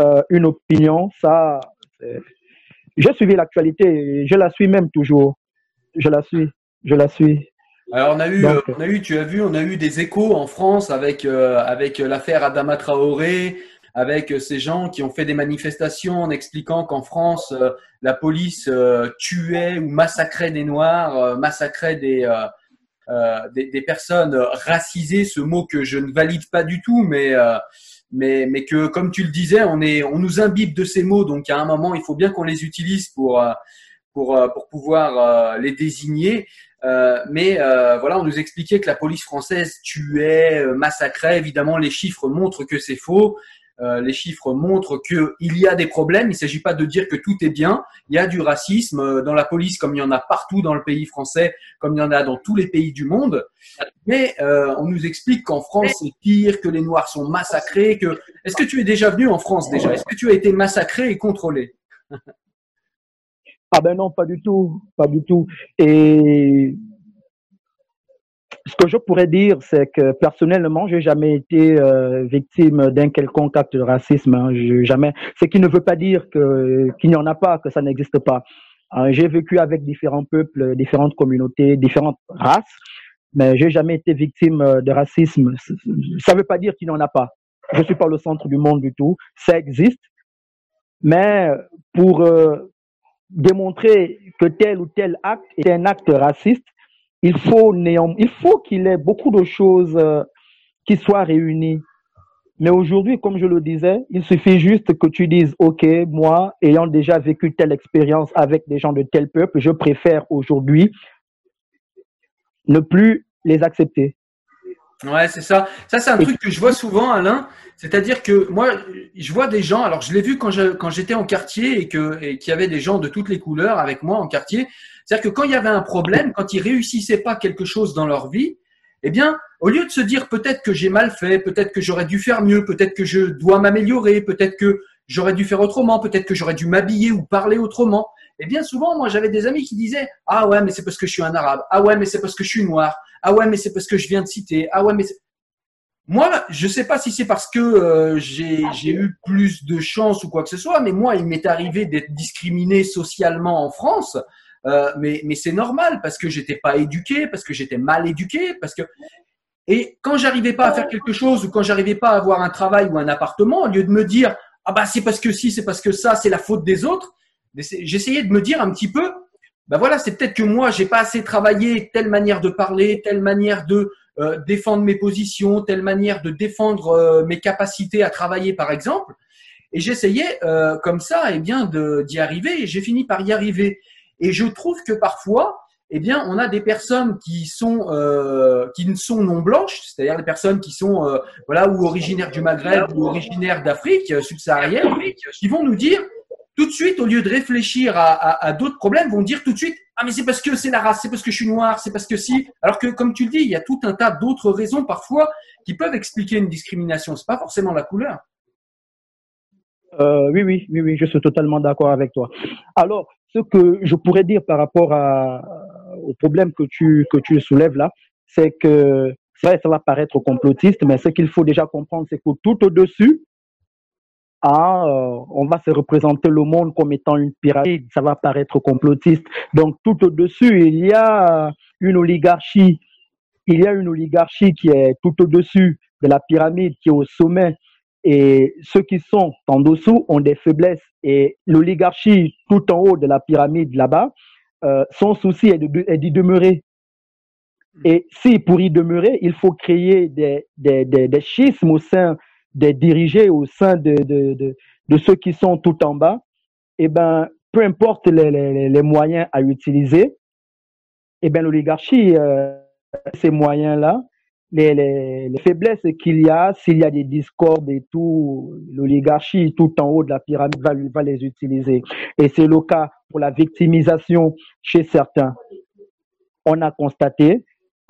euh, une opinion, ça, j'ai suivi l'actualité, je la suis même toujours. Je la suis, je la suis. Alors on a eu, euh, on a eu, tu as vu, on a eu des échos en France avec avec l'affaire Adama Traoré, avec ces gens qui ont fait des manifestations en expliquant qu'en France, euh, la police euh, tuait ou massacrait des Noirs, euh, massacrait des, des, personnes racisées, ce mot que je ne valide pas du tout, mais, mais, mais que, comme tu le disais, on, est, on nous imbibe de ces mots, donc à un moment, il faut bien qu'on les utilise pour, pour, pour pouvoir les désigner. Euh, mais euh, voilà, on nous expliquait que la police française tuait, massacrait. Évidemment, les chiffres montrent que c'est faux. Euh, les chiffres montrent qu'il y a des problèmes. Il ne s'agit pas de dire que tout est bien. Il y a du racisme euh, dans la police, comme il y en a partout dans le pays français, comme il y en a dans tous les pays du monde. Mais euh, on nous explique qu'en France, c'est pire, que les Noirs sont massacrés. Que... Est-ce que tu es déjà venu en France déjà? Est-ce que tu as été massacré et contrôlé? Ah ben non, pas du tout, pas du tout. Et ce que je pourrais dire, c'est que personnellement, j'ai jamais été euh, victime d'un quelconque acte de racisme. Hein. jamais. Ce qui ne veut pas dire que qu'il n'y en a pas, que ça n'existe pas. Hein, j'ai vécu avec différents peuples, différentes communautés, différentes races, mais j'ai jamais été victime euh, de racisme. Ça ne veut pas dire qu'il n'y en a pas. Je suis pas le centre du monde du tout. Ça existe, mais pour euh, démontrer que tel ou tel acte est un acte raciste, il faut néanmoins, il faut qu'il ait beaucoup de choses euh, qui soient réunies. Mais aujourd'hui, comme je le disais, il suffit juste que tu dises, OK, moi, ayant déjà vécu telle expérience avec des gens de tel peuple, je préfère aujourd'hui ne plus les accepter. Ouais, c'est ça. Ça, c'est un truc que je vois souvent, Alain. C'est-à-dire que moi, je vois des gens. Alors, je l'ai vu quand je, quand j'étais en quartier et que et qu'il y avait des gens de toutes les couleurs avec moi en quartier. C'est-à-dire que quand il y avait un problème, quand ils réussissaient pas quelque chose dans leur vie, eh bien, au lieu de se dire peut-être que j'ai mal fait, peut-être que j'aurais dû faire mieux, peut-être que je dois m'améliorer, peut-être que j'aurais dû faire autrement, peut-être que j'aurais dû m'habiller ou parler autrement. Eh bien, souvent, moi, j'avais des amis qui disaient Ah ouais, mais c'est parce que je suis un arabe. Ah ouais, mais c'est parce que je suis noir. Ah ouais, mais c'est parce que je viens de citer. Ah ouais, mais moi, je sais pas si c'est parce que euh, j'ai eu plus de chance ou quoi que ce soit, mais moi, il m'est arrivé d'être discriminé socialement en France euh, mais mais c'est normal parce que j'étais pas éduqué, parce que j'étais mal éduqué, parce que et quand j'arrivais pas à faire quelque chose ou quand j'arrivais pas à avoir un travail ou un appartement, au lieu de me dire ah bah c'est parce que si, c'est parce que ça, c'est la faute des autres, j'essayais de me dire un petit peu ben voilà, c'est peut-être que moi j'ai pas assez travaillé telle manière de parler, telle manière de euh, défendre mes positions, telle manière de défendre euh, mes capacités à travailler par exemple. Et j'essayais euh, comme ça, et eh bien, d'y arriver. Et j'ai fini par y arriver. Et je trouve que parfois, eh bien, on a des personnes qui sont euh, qui ne sont non blanches, c'est-à-dire des personnes qui sont euh, voilà ou originaires du Maghreb ou originaires d'Afrique euh, subsaharienne, qui vont nous dire tout de suite, au lieu de réfléchir à, d'autres problèmes, vont dire tout de suite ah mais c'est parce que c'est la race, c'est parce que je suis noir, c'est parce que si. Alors que comme tu le dis, il y a tout un tas d'autres raisons parfois qui peuvent expliquer une discrimination. C'est pas forcément la couleur. Euh, oui, oui, oui, oui, je suis totalement d'accord avec toi. Alors, ce que je pourrais dire par rapport au problème que tu, que tu soulèves là, c'est que ça, ça va paraître complotiste, mais ce qu'il faut déjà comprendre, c'est que tout au-dessus ah, on va se représenter le monde comme étant une pyramide, ça va paraître complotiste. Donc tout au-dessus, il y a une oligarchie, il y a une oligarchie qui est tout au-dessus de la pyramide, qui est au sommet. Et ceux qui sont en dessous ont des faiblesses. Et l'oligarchie tout en haut de la pyramide là-bas, euh, son souci est d'y demeurer. Et si pour y demeurer, il faut créer des, des, des, des schismes au sein des dirigés, au sein de, de, de, ceux qui sont tout en bas, eh ben, peu importe les, les, les moyens à utiliser, eh ben, l'oligarchie, euh, ces moyens-là, les, les, les, faiblesses qu'il y a, s'il y a des discordes et tout, l'oligarchie tout en haut de la pyramide va, va les utiliser. Et c'est le cas pour la victimisation chez certains. On a constaté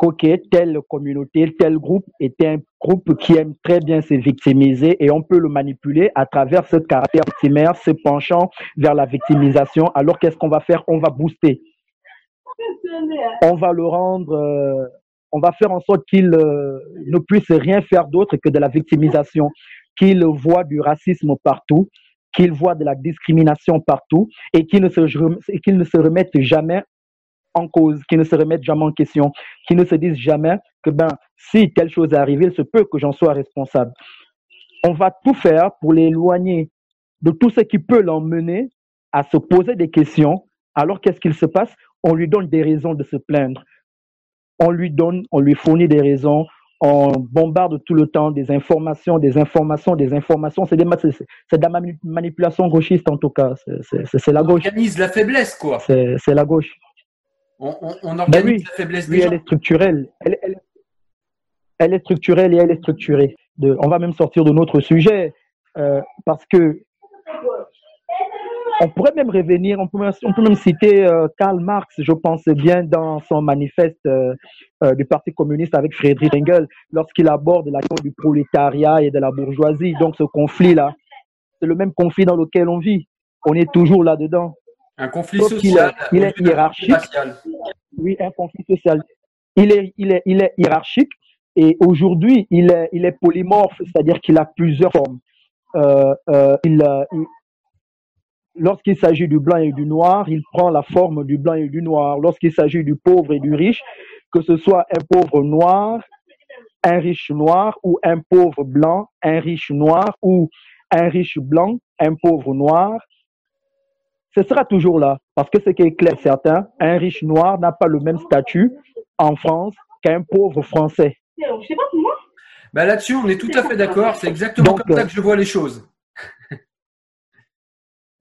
que telle communauté, tel groupe est un groupe qui aime très bien se victimiser et on peut le manipuler à travers ce caractère victimaire, se penchant vers la victimisation. Alors qu'est-ce qu'on va faire? On va booster. On va le rendre, euh, on va faire en sorte qu'il euh, ne puisse rien faire d'autre que de la victimisation, qu'il voit du racisme partout, qu'il voit de la discrimination partout et qu'il ne se, qu'il ne se remette jamais en cause, qui ne se remettent jamais en question, qui ne se disent jamais que ben, si telle chose est arrivée, il se peut que j'en sois responsable. On va tout faire pour l'éloigner de tout ce qui peut l'emmener à se poser des questions. Alors qu'est-ce qu'il se passe? On lui donne des raisons de se plaindre. On lui donne, on lui fournit des raisons, on bombarde tout le temps des informations, des informations, des informations. C'est de la manipulation gauchiste en tout cas. C'est la gauche. On organise la faiblesse, quoi. C'est la gauche. On, on, ben organise la faiblesse oui, elle est structurelle. Elle, elle, elle, est structurelle et elle est structurée. De, on va même sortir de notre sujet euh, parce que on pourrait même revenir, on peut, on peut même citer euh, Karl Marx, je pense bien, dans son manifeste euh, euh, du Parti communiste avec Friedrich Engels, lorsqu'il aborde la question du prolétariat et de la bourgeoisie. Donc ce conflit-là, c'est le même conflit dans lequel on vit. On est toujours là-dedans. Un conflit social. Il est, hiérarchique. Oui, un conflit social. Il est, il est, il est hiérarchique et aujourd'hui, il est, il est polymorphe, c'est-à-dire qu'il a plusieurs formes. Euh, euh, il, il Lorsqu'il s'agit du blanc et du noir, il prend la forme du blanc et du noir. Lorsqu'il s'agit du pauvre et du riche, que ce soit un pauvre noir, un riche noir, ou un pauvre blanc, un riche noir, ou un riche blanc, un pauvre noir, ce sera toujours là. Parce que ce qui est clair, certain, un riche noir n'a pas le même statut en France qu'un pauvre français. Bah Là-dessus, on est tout à fait d'accord. C'est exactement comme ça que je vois les choses.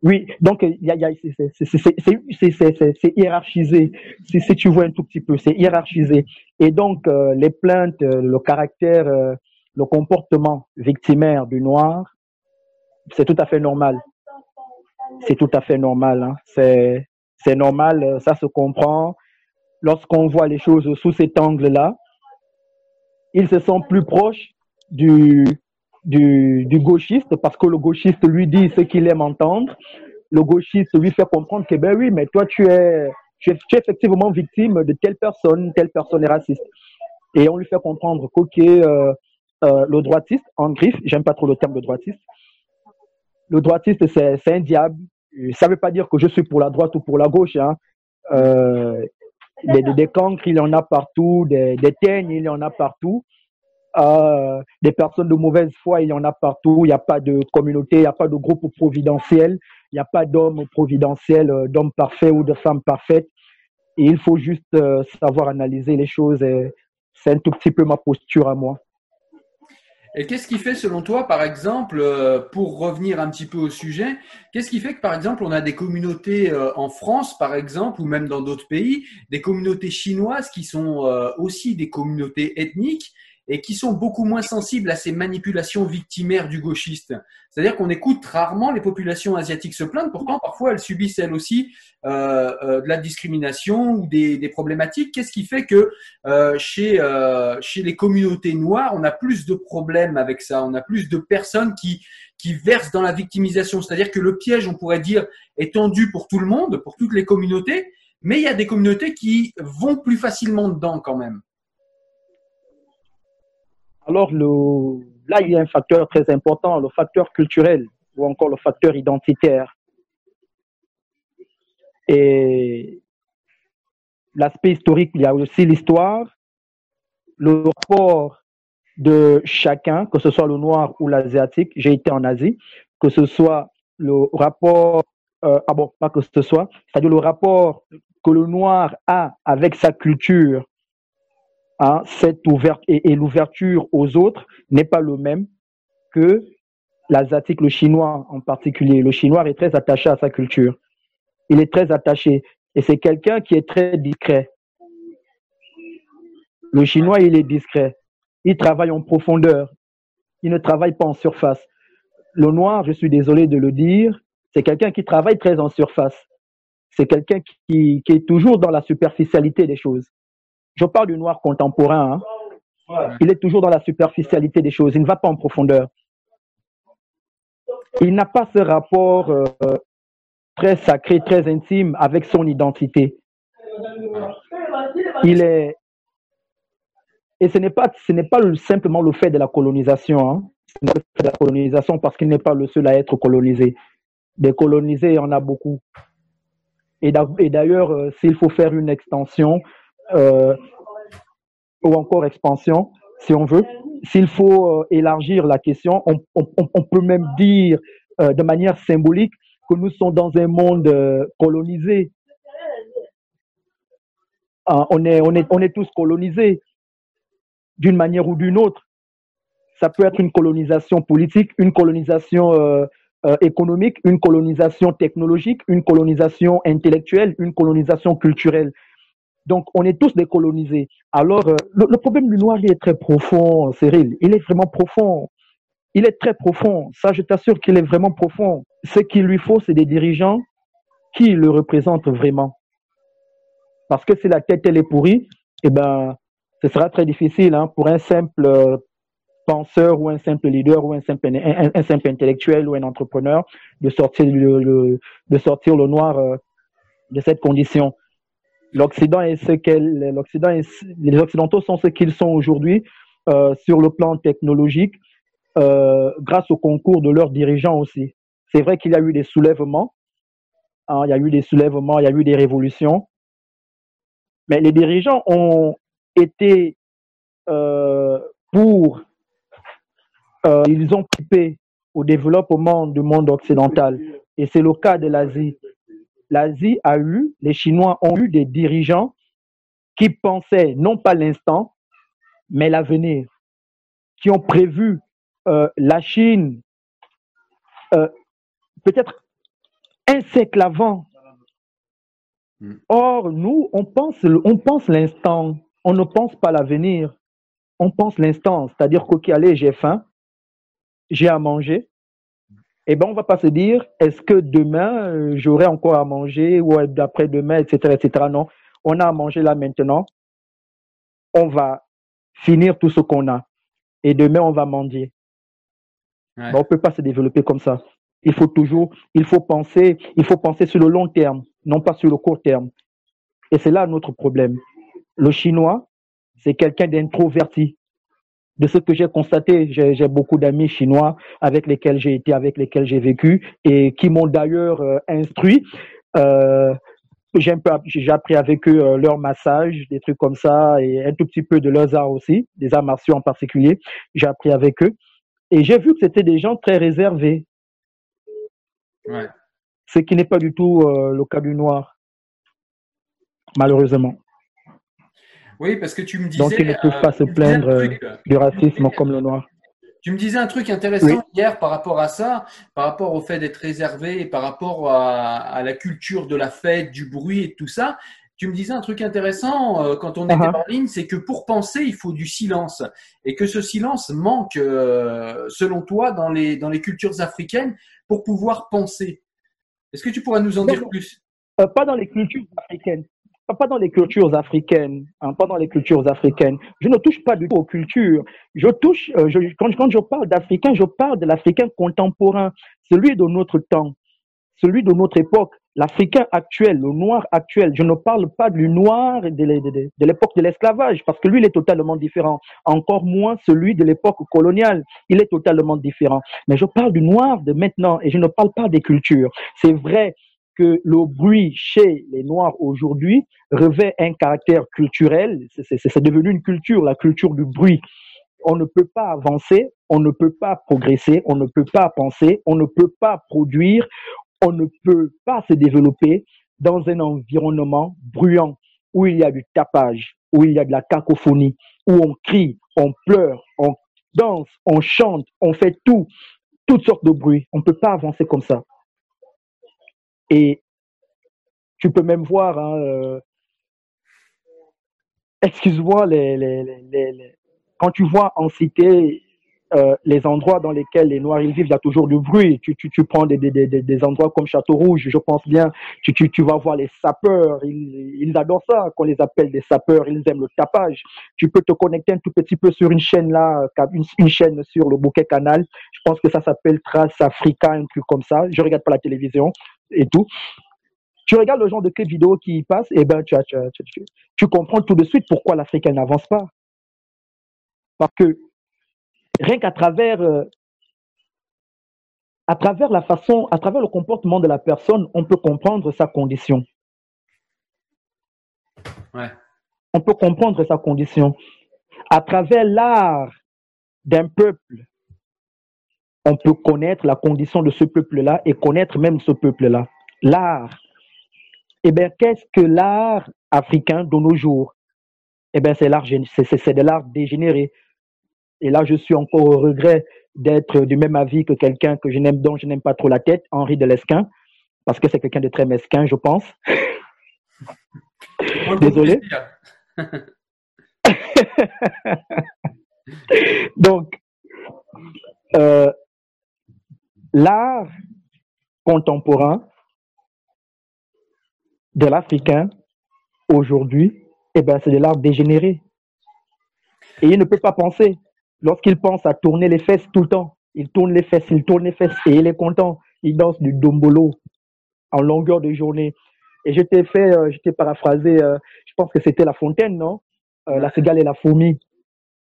Oui, donc il y a, y a c'est hiérarchisé. Si, si, tu vois un tout petit peu, c'est hiérarchisé. Et donc euh, les plaintes, euh, le caractère, euh, le comportement victimaire du noir, c'est tout à fait normal c'est tout à fait normal. Hein. C'est, normal, euh, ça se comprend. Lorsqu'on voit les choses sous cet angle-là, ils se sont plus proches du, du, gauchiste parce que le gauchiste lui dit ce qu'il aime entendre. Le gauchiste lui fait comprendre que, ben oui, mais toi, tu es, tu effectivement victime de telle personne, telle personne est raciste. Et on lui fait comprendre qu'ok, euh, euh, le droitiste, en griffe, j'aime pas trop le terme de droitiste, le droitiste, c'est un diable. Ça ne veut pas dire que je suis pour la droite ou pour la gauche. Hein. Euh, des, des, cancres, il y en a partout. Des, des teignes, il y en a partout. Euh, des personnes de mauvaise foi, il y en a partout. Il n'y a pas de communauté, il n'y a pas de groupe providentiel. Il n'y a pas d'homme providentiel, euh, d'homme parfait ou de femme parfaite. Et il faut juste euh, savoir analyser les choses. C'est un tout petit peu ma posture à moi. Et qu'est-ce qui fait, selon toi, par exemple, euh, pour revenir un petit peu au sujet, qu'est-ce qui fait que, par exemple, on a des communautés euh, en France, par exemple, ou même dans d'autres pays, des communautés chinoises qui sont euh, aussi des communautés ethniques et qui sont beaucoup moins sensibles à ces manipulations victimaires du gauchiste. C'est-à-dire qu'on écoute rarement les populations asiatiques se plaindre, pourtant parfois elles subissent elles aussi euh, euh, de la discrimination ou des, des problématiques. Qu'est-ce qui fait que euh, chez, euh, chez les communautés noires, on a plus de problèmes avec ça, on a plus de personnes qui, qui versent dans la victimisation. C'est-à-dire que le piège, on pourrait dire, est tendu pour tout le monde, pour toutes les communautés, mais il y a des communautés qui vont plus facilement dedans quand même. Alors, le, là, il y a un facteur très important, le facteur culturel. ou encore le facteur identitaire. Et l'aspect historique, il y a aussi l'histoire, le rapport de chacun, que ce soit le noir ou l'asiatique. J'ai été en Asie, que ce soit le rapport, euh, ah bon, pas que ce soit, c'est-à-dire le rapport que le noir a avec sa culture, hein, cette ouverte et, l'ouverture aux autres n'est pas le même que l'asiatique, le chinois en particulier. Le chinois est très attaché à sa culture. Il est très attaché. Et c'est quelqu'un qui est très discret. Le chinois, il est discret. Il travaille en profondeur. Il ne travaille pas en surface. Le noir, je suis désolé de le dire, c'est quelqu'un qui travaille très en surface. C'est quelqu'un qui, est toujours dans la superficialité des choses. Je parle du noir contemporain. Hein. Il est toujours dans la superficialité des choses. Il ne va pas en profondeur. Il n'a pas ce rapport euh, très sacré, très intime avec son identité. Il est, et ce n'est pas, ce n'est pas simplement le fait de la colonisation. Hein. le fait de la colonisation parce qu'il n'est pas le seul à être colonisé. Des colonisés, il y en a beaucoup. Et d'ailleurs, euh, s'il faut faire une extension euh, ou encore expansion, si on veut, s'il faut euh, élargir la question, on, on, peut même dire euh, de manière symbolique que nous sommes dans un monde colonisé. Ah, on, est, on, est, on est tous colonisés d'une manière ou d'une autre. Ça peut être une colonisation politique, une colonisation économique, une colonisation technologique, une colonisation intellectuelle, une colonisation culturelle. Donc, on est tous décolonisés. Alors, euh, le, problème du noir, est très profond, Cyril. Il est vraiment profond. Il est très profond. Ça, je t'assure qu'il est vraiment profond. Ce qu'il lui faut, c'est des dirigeants qui le représentent vraiment. Parce que si la tête, elle est pourrie, eh ben, ce sera très difficile hein, pour un simple euh, penseur ou un simple leader ou un simple, intellectuel ou un entrepreneur de sortir le, de sortir le noir euh, de cette condition. L'Occident est ce qu'elle, l'Occident les Occidentaux sont ce qu'ils sont aujourd'hui euh, sur le plan technologique, euh, grâce au concours de leurs dirigeants aussi. C'est vrai qu'il y a eu des soulèvements, hein, il y a eu des soulèvements, il y a eu des révolutions, mais les dirigeants ont été euh, pour, euh, ils ont occupé au développement du monde occidental. Et c'est le cas de l'Asie. L'Asie a eu, les Chinois ont eu des dirigeants qui pensaient non pas l'instant, mais l'avenir, qui ont prévu euh, la Chine peut-être un siècle avant. Or, nous, on pense, l'instant on ne pense pas l'avenir, on pense l'instant. C'est-à-dire qu'ok, allez, j'ai faim, j'ai à manger. Eh bien, on va pas se dire, est-ce que demain, euh, j'aurai encore à manger ou d'après-demain, etc., etc. Non, on a à manger là maintenant. On va finir tout ce qu'on a. Et demain, on va mendier. on ne peut pas se développer comme ça. Il faut toujours, il faut penser, il faut penser sur le long terme, non pas sur le court terme. Et c'est là notre problème. Le chinois, c'est quelqu'un d'introverti. De ce que j'ai constaté, j'ai beaucoup d'amis chinois avec lesquels j'ai été, avec lesquels j'ai vécu et qui m'ont d'ailleurs euh, instruit. Euh, j'ai appris avec eux euh, leur massage, des trucs comme ça, et un tout petit peu de leurs arts aussi, des arts martiaux en particulier. J'ai appris avec eux. Et j'ai vu que c'était des gens très réservés. Ce qui n'est pas du tout le cas du noir, malheureusement. Oui, parce que tu me disais. Donc, ils ne peuvent pas se plaindre du racisme comme le noir. Tu me disais un truc intéressant hier par rapport à ça, par rapport au fait d'être réservé, par rapport à, la culture de la fête, du bruit et tout ça. Tu me disais un truc intéressant euh, quand on était uh-huh. en ligne, c'est que pour penser, il faut du silence. Et que ce silence manque, euh, selon toi, dans les, dans les cultures africaines pour pouvoir penser. Est-ce que tu pourrais nous en dire plus? Euh, Pas dans les cultures africaines pas dans les cultures africaines, hein, pas dans les cultures africaines. Je ne touche pas du tout aux cultures. Je touche, euh, quand, quand, je parle d'Africain, je parle de l'Africain contemporain, celui de notre temps, celui de notre époque, l'Africain actuel, le noir actuel, je ne parle pas du noir de, l'époque de l'esclavage, parce que lui, il est totalement différent. Encore moins celui de l'époque coloniale. Il est totalement différent. Mais je parle du noir de maintenant et je ne parle pas des cultures. C'est vrai que le bruit chez les Noirs aujourd'hui revêt un caractère culturel. C'est devenu une culture, la culture du bruit. On ne peut pas avancer, on ne peut pas progresser, on ne peut pas penser, on ne peut pas produire, on ne peut pas se développer dans un environnement bruyant où il y a du tapage, où il y a de la cacophonie, où on crie, on pleure, on danse, on chante, on fait tout, toutes sortes de bruits. On ne peut pas avancer comme ça. Et tu peux même voir, hein, euh, excuse-moi, quand tu vois en cité euh, les endroits dans lesquels les Noirs ils vivent, il y a toujours du bruit. Tu, tu, tu prends des, des, des, des, endroits comme Château Rouge, je pense bien, tu, tu, tu vas voir les sapeurs, ils, ils adorent ça, qu'on les appelle des sapeurs, ils aiment le tapage. Tu peux te connecter un tout petit peu sur une chaîne là, une, une chaîne sur le bouquet canal, je pense que ça s'appelle Trace Africa, un truc comme ça. Je regarde pas la télévision et tout. Tu regardes le genre de clip vidéo qui passe, et ben tu, tu, tu, tu comprends tout de suite pourquoi l'Afrique n'avance pas. Parce que rien qu'à travers, euh, à travers la façon, à travers le comportement de la personne, on peut comprendre sa condition. On peut comprendre sa condition. À travers l'art d'un peuple, on peut connaître la condition de ce peuple-là et connaître même ce peuple-là. L'art. Eh bien, qu'est-ce que l'art africain de nos jours? Eh bien, c'est l'art, c'est de l'art dégénéré. Et là, je suis encore au regret d'être du même avis que quelqu'un que je n'aime, dont je n'aime pas trop la tête, Henri de Lesquin, parce que c'est quelqu'un de très mesquin, je pense. Désolé. Donc, euh, l'art contemporain de l'Africain aujourd'hui, eh ben, c'est de l'art dégénéré. Et il ne peut pas penser lorsqu'il pense à tourner les fesses tout le temps, il tourne les fesses, il tourne les fesses et il est content. Il danse du dombolo en longueur de journée. Et je t'ai fait, euh, je t'ai paraphrasé, euh, je pense que c'était La Fontaine, non? Euh, La cigale et la fourmi.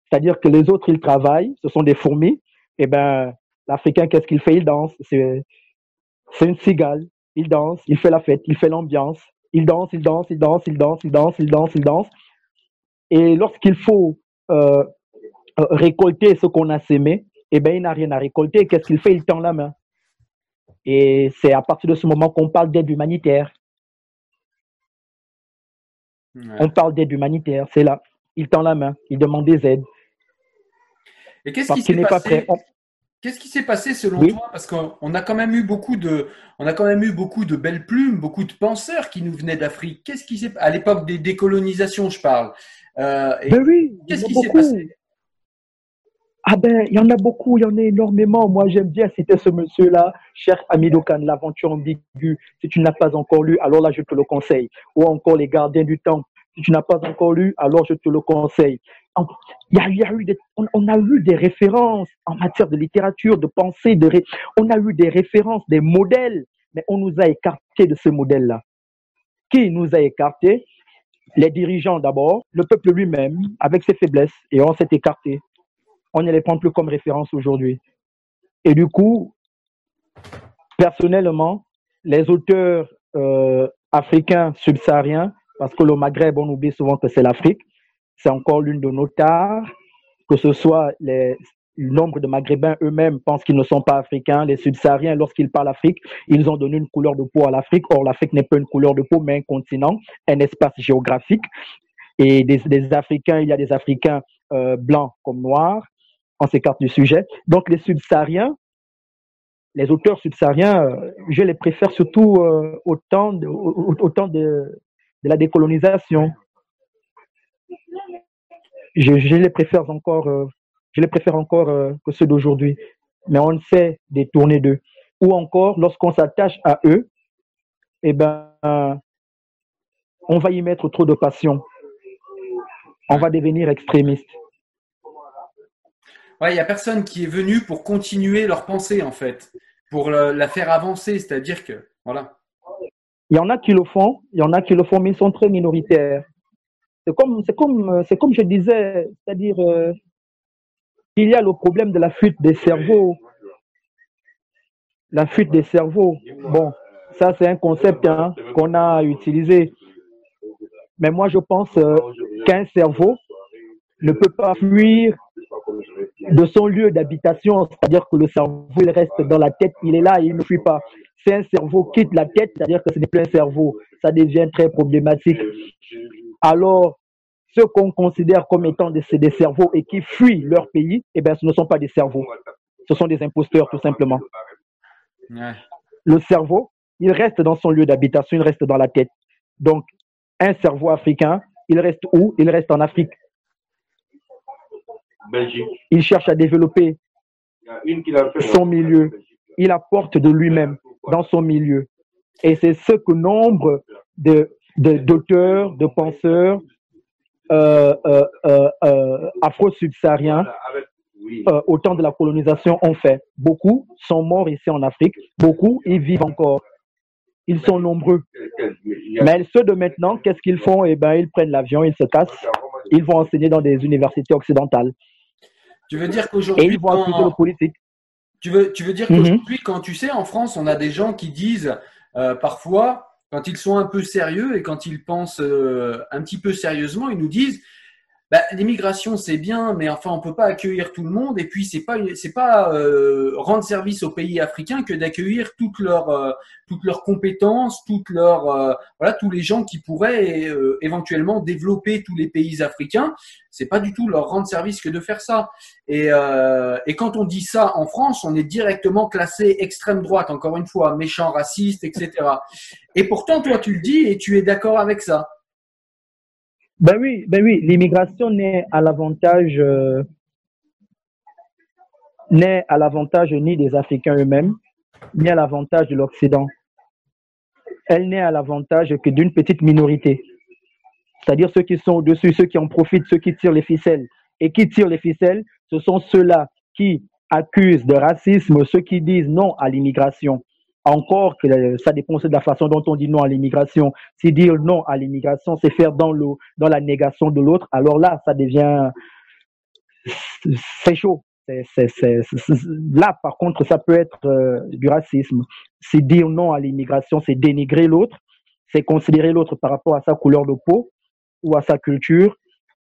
C'est-à-dire que les autres, ils travaillent, ce sont des fourmis. Et eh ben, l'Africain, qu'est-ce qu'il fait? Il danse. C'est, une cigale. Il danse, il fait la fête, il fait l'ambiance. Il danse, il danse, il danse, il danse, il danse, il danse, il danse. Et lorsqu'il faut euh, récolter ce qu'on a semé, eh bien, il n'a rien à récolter. Qu'est-ce qu'il fait? Il tend la main. Et c'est à partir de ce moment qu'on parle d'aide humanitaire. On parle d'aide humanitaire, c'est là. Il tend la main, il demande des aides. Et qu'est-ce qui s'est passé? Qu'est-ce qui s'est passé selon toi? Parce qu'on a quand même eu beaucoup de, on a quand même eu beaucoup de belles plumes, beaucoup de penseurs qui nous venaient d'Afrique. Qu'est-ce qui s'est, à l'époque des décolonisations, je parle. Euh, ben oui, qu'est-ce qui s'est passé? Ah ben, il y en a beaucoup, il y en a énormément. Moi, j'aime bien citer ce monsieur-là, cher Amidou Khan, L'aventure ambiguë. Si tu n'as pas encore lu, alors là, je te le conseille. Ou encore Les Gardiens du Temps. Si tu n'as pas encore lu, alors je te le conseille. Y a, eu on, a eu des références en matière de littérature, de pensée, on a eu des références, des modèles, mais on nous a écartés de ce modèle-là. Qui nous a écartés? Les dirigeants d'abord, le peuple lui-même, avec ses faiblesses, et on s'est écarté on ne les prend plus comme référence aujourd'hui. Et du coup, personnellement, les auteurs euh, africains subsahariens, parce que le Maghreb, on oublie souvent que c'est l'Afrique, c'est encore l'une de nos tares, que ce soit le nombre de Maghrébins eux-mêmes pensent qu'ils ne sont pas africains. Les subsahariens, lorsqu'ils parlent Afrique, ils ont donné une couleur de peau à l'Afrique. Or, l'Afrique n'est pas une couleur de peau, mais un continent, un espace géographique. Et des, Africains, il y a des Africains euh, blancs comme noirs, on s'écarte du sujet. Donc les subsahariens, les auteurs subsahariens, euh, je les préfère surtout euh, au, temps de, la décolonisation. Je, les préfère encore, euh, je les préfère encore que ceux d'aujourd'hui. Mais on ne sait détourner d'eux. Ou encore, lorsqu'on s'attache à eux, eh ben, on va y mettre trop de passion. On va devenir extrémiste. Ouais, il n'y a personne qui est venu pour continuer leur pensée, en fait, pour la faire avancer. C'est-à-dire que, voilà. Il y en a qui le font, il y en a qui le font, mais ils sont très minoritaires. C'est comme, je disais, c'est-à-dire, euh, il y a le problème de la fuite des cerveaux. La fuite des cerveaux. Bon, ça c'est un concept hein, qu'on a utilisé. Mais moi je pense euh, qu'un cerveau ne peut pas fuir de son lieu d'habitation, c'est-à-dire que le cerveau reste dans la tête, il est là, il ne fuit pas. Si un cerveau quitte la tête, c'est-à-dire que ce n'est plus un cerveau, ça devient très problématique. Alors, ceux qu'on considère comme étant des, des, cerveaux et qui fuient leur pays, eh bien, ce ne sont pas des cerveaux. Ce sont des imposteurs, tout simplement. Le cerveau, il reste dans son lieu d'habitation, il reste dans la tête. Donc, un cerveau africain, il reste où? Il reste en Afrique. Il cherche à développer son milieu. Il apporte de lui-même dans son milieu. Et c'est ce que nombre de d'auteurs, de, penseurs euh, euh, euh, afro-subsahariens au temps de la colonisation ont fait. Beaucoup sont morts ici en Afrique, beaucoup y vivent encore. Ils sont nombreux. Mais ceux de maintenant, qu'est-ce qu'ils font? Eh bien, ils prennent l'avion, ils se cassent, ils vont enseigner dans des universités occidentales. Tu veux dire qu'aujourd'hui. le politique. Tu veux, tu veux dire mhm. qu'aujourd'hui, quand tu sais, en France, on a des gens qui disent euh, parfois, quand ils sont un peu sérieux et quand ils pensent euh, un petit peu sérieusement, ils nous disent bah, l'immigration c'est bien, mais enfin on peut pas accueillir tout le monde. Et puis c'est pas c'est pas euh, rendre service aux pays africains que d'accueillir toutes leurs euh, toutes leurs compétences, toutes leurs euh, voilà tous les gens qui pourraient éventuellement développer tous les pays africains. C'est pas du tout leur rendre service que de faire ça. Et et quand on dit ça en France, on est directement classé extrême droite. Encore une fois, méchant, raciste, etc. Et pourtant toi tu le dis et tu es d'accord avec ça. Ben oui, ben oui, l'immigration n'est à l'avantage euh, n'est à l'avantage ni des Africains eux-mêmes, ni à l'avantage de l'Occident. Elle n'est à l'avantage que d'une petite minorité, c'est-à-dire ceux qui sont au-dessus, ceux qui en profitent, ceux qui tirent les ficelles. Et qui tirent les ficelles, ce sont ceux-là qui accusent de racisme, ceux qui disent non à l'immigration encore que ça dépend de la façon dont on dit non à l'immigration. Si dire non à l'immigration, c'est faire dans, le, dans la négation de l'autre, alors là, ça devient... C'est chaud. là, par contre, ça peut être euh, du racisme. Si dire non à l'immigration, c'est dénigrer l'autre, c'est considérer l'autre par rapport à sa couleur de peau ou à sa culture,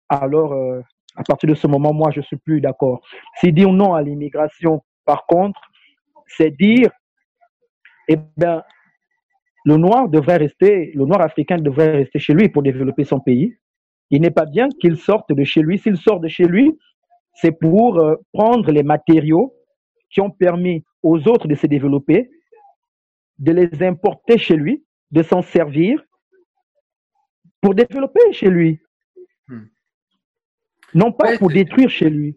alors euh, à partir de ce moment, moi, je suis plus d'accord. Si dire non à l'immigration, par contre, c'est dire eh bien, le noir devrait rester, le noir africain devrait rester chez lui pour développer son pays. Il n'est pas bien qu'il sorte de chez lui. S'il sort de chez lui, c'est pour euh, prendre les matériaux qui ont permis aux autres de se développer, de les importer chez lui, de s'en servir pour développer chez lui. Hmm. Non pas pour détruire chez lui.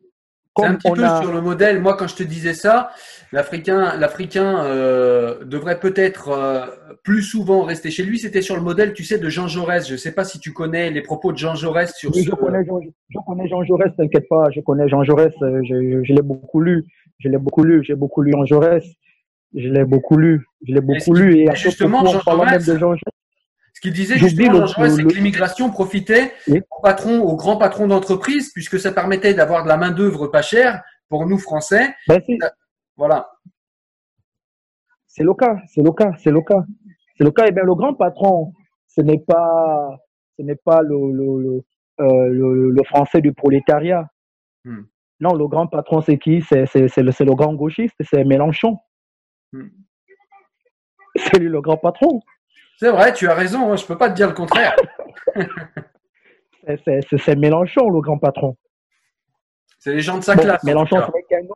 C'est un petit peu sur le modèle. Moi, quand je te disais ça, l'Africain, l'Africain euh, devrait peut-être euh, plus souvent rester chez lui. C'était sur le modèle, tu sais, de Jean Jaurès. Je ne sais pas si tu connais les propos de Jean Jaurès sur oui, je, connais Jean, je connais Jean Jaurès, t'inquiète pas. Je connais Jean Jaurès. Euh, je, je l'ai beaucoup lu. Je l'ai beaucoup lu. J'ai beaucoup lu Jean Jaurès. Je l'ai beaucoup lu. Je l'ai beaucoup lu. Et justement, Jean Jaurès, de Jean Jaurès, ce qu'il disait justement, c'est que l'immigration profitait aux, patrons, aux grands patrons d'entreprise, puisque ça permettait d'avoir de la main-d'œuvre pas chère pour nous Français. Ben, voilà. C'est le cas, c'est le cas, c'est le cas. C'est le cas. Et bien, le grand patron, ce n'est pas, ce n'est pas le, le, euh, le, français du prolétariat. Hmm. Non, le grand patron, c'est qui? C'est le, le grand gauchiste, c'est Mélenchon. Hmm. C'est lui le grand patron. C'est vrai, tu as raison, hein, je ne peux pas te dire le contraire. c'est Mélenchon, le grand patron. C'est les gens de sa classe. Mélenchon, ce n'est qu'un nom.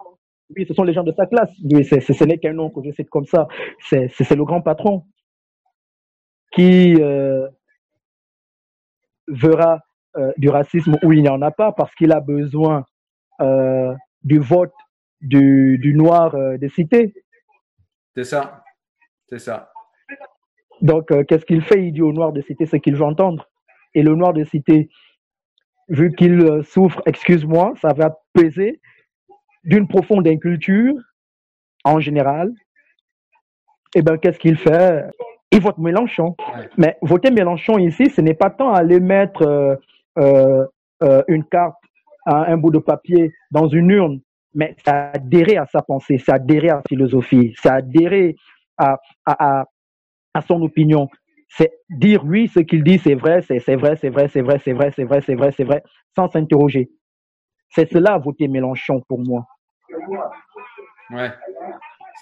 Oui, ce sont les gens de sa classe. Oui, ce n'est qu'un nom que je cite comme ça. C'est le grand patron qui euh, verra euh, du racisme où il n'y en a pas parce qu'il a besoin euh, du vote du, du noir des cités. C'est ça. C'est ça. Donc, euh, qu'est-ce qu'il fait Il dit au noir de cité ce qu'il veut entendre? Et le noir de cité, vu qu'il euh, souffre, excuse-moi, ça va peser d'une profonde inculture en général. Et eh bien, qu'est-ce qu'il fait? Ils votent Mélenchon. Mais voter Mélenchon ici, ce n'est pas tant aller mettre euh, une carte, un bout de papier dans une urne, mais c'est adhérer à sa pensée, c'est adhérer à sa philosophie, c'est adhérer à, à, à, son opinion. C'est dire oui, ce qu'il dit, c'est vrai, c'est vrai, c'est vrai, c'est vrai, c'est vrai, c'est vrai, c'est vrai, c'est vrai, sans s'interroger. C'est cela, voter Mélenchon pour moi. Ouais.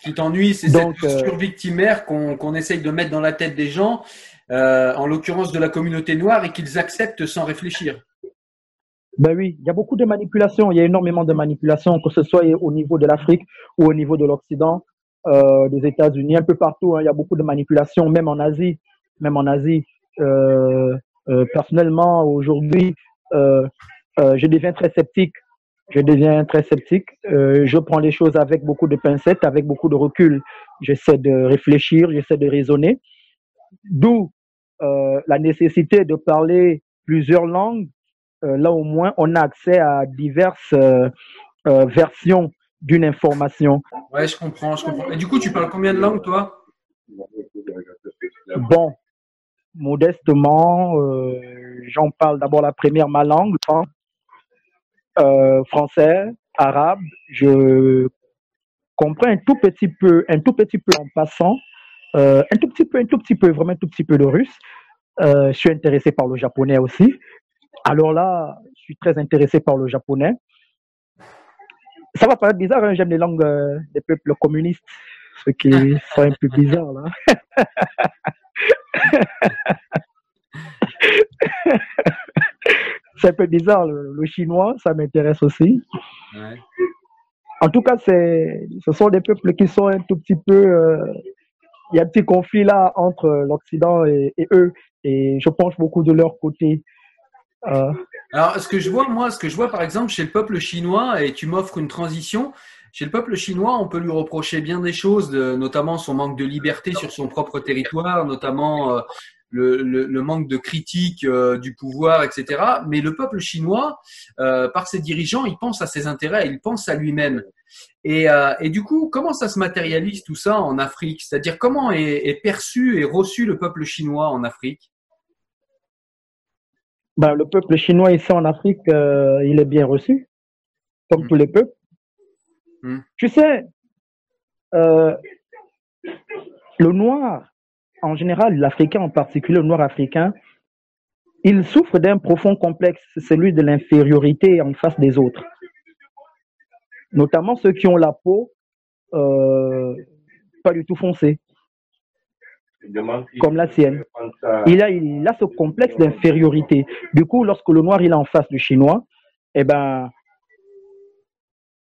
Ce qui t'ennuie, c'est cette posture victimaire qu'on essaye de mettre dans la tête des gens, euh, en l'occurrence de la communauté noire, et qu'ils acceptent sans réfléchir. Ben oui, il y a beaucoup de manipulations, il y a énormément de manipulations, que ce soit au niveau de l'Afrique ou au niveau de l'Occident, euh, des États-Unis, un peu partout. Hein, il y a beaucoup de manipulations, même en Asie, même en Asie. Euh, personnellement, aujourd'hui, je deviens très sceptique je deviens très sceptique. Euh, je prends les choses avec beaucoup de pincettes, avec beaucoup de recul. J'essaie de réfléchir, j'essaie de raisonner. D'où euh, la nécessité de parler plusieurs langues. Euh, là, au moins, on a accès à diverses euh, euh, versions d'une information. Ouais, je comprends, je comprends. Et du coup, tu parles combien de langues, toi? Bon, modestement, euh, j'en parle d'abord la première, ma langue, euh, français, arabe. Je comprends un tout petit peu, un tout petit peu en passant, euh, un tout petit peu, un tout petit peu, vraiment un tout petit peu de russe. Je suis intéressé par le japonais aussi. Alors là, je suis très intéressé par le japonais. Ça va paraître bizarre, hein, j'aime les langues euh, des peuples communistes, ce qui sont un peu bizarre là. c'est un peu bizarre. Le, chinois, ça m'intéresse aussi. En tout cas, c'est, ce sont des peuples qui sont un tout petit peu. Euh, il y a un petit conflit là entre l'Occident et, eux, et je penche beaucoup de leur côté. Euh, Alors, ce que je vois, moi, ce que je vois par exemple chez le peuple chinois, et tu m'offres une transition, chez le peuple chinois, on peut lui reprocher bien des choses, notamment son manque de liberté sur son propre territoire, notamment euh, le, manque de critique euh, du pouvoir, etc. Mais le peuple chinois, euh, par ses dirigeants, il pense à ses intérêts, il pense à lui-même. Et, et, du coup, comment ça se matérialise tout ça en Afrique? C'est-à-dire comment est, perçu et reçu le peuple chinois en Afrique? Ben, Le peuple chinois ici en Afrique, il est bien reçu, comme hmm. tous les peuples. Hmm. Tu sais, le noir, en général, l'Africain en particulier, le noir africain, il souffre d'un profond complexe, celui de l'infériorité en face des autres. Notamment ceux qui ont la peau euh, pas du tout foncée, comme la sienne. Il a, il a ce complexe d'infériorité. Du coup, lorsque le noir il est en face du chinois, eh ben,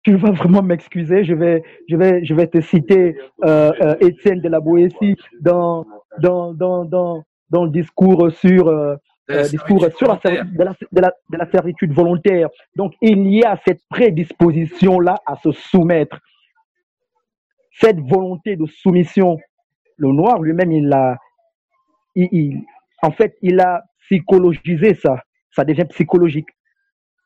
tu vas vraiment m'excuser. Je vais, je vais, je vais te citer euh, euh, Étienne de la Boétie dans dans, dans, dans, dans le discours sur, euh, euh discours sur la, de, la, de, la, de la servitude volontaire. Donc, il y a cette prédisposition-là à se soumettre. Cette volonté de soumission, le noir lui-même, il a, il, en fait, il a psychologisé ça. Ça devient psychologique.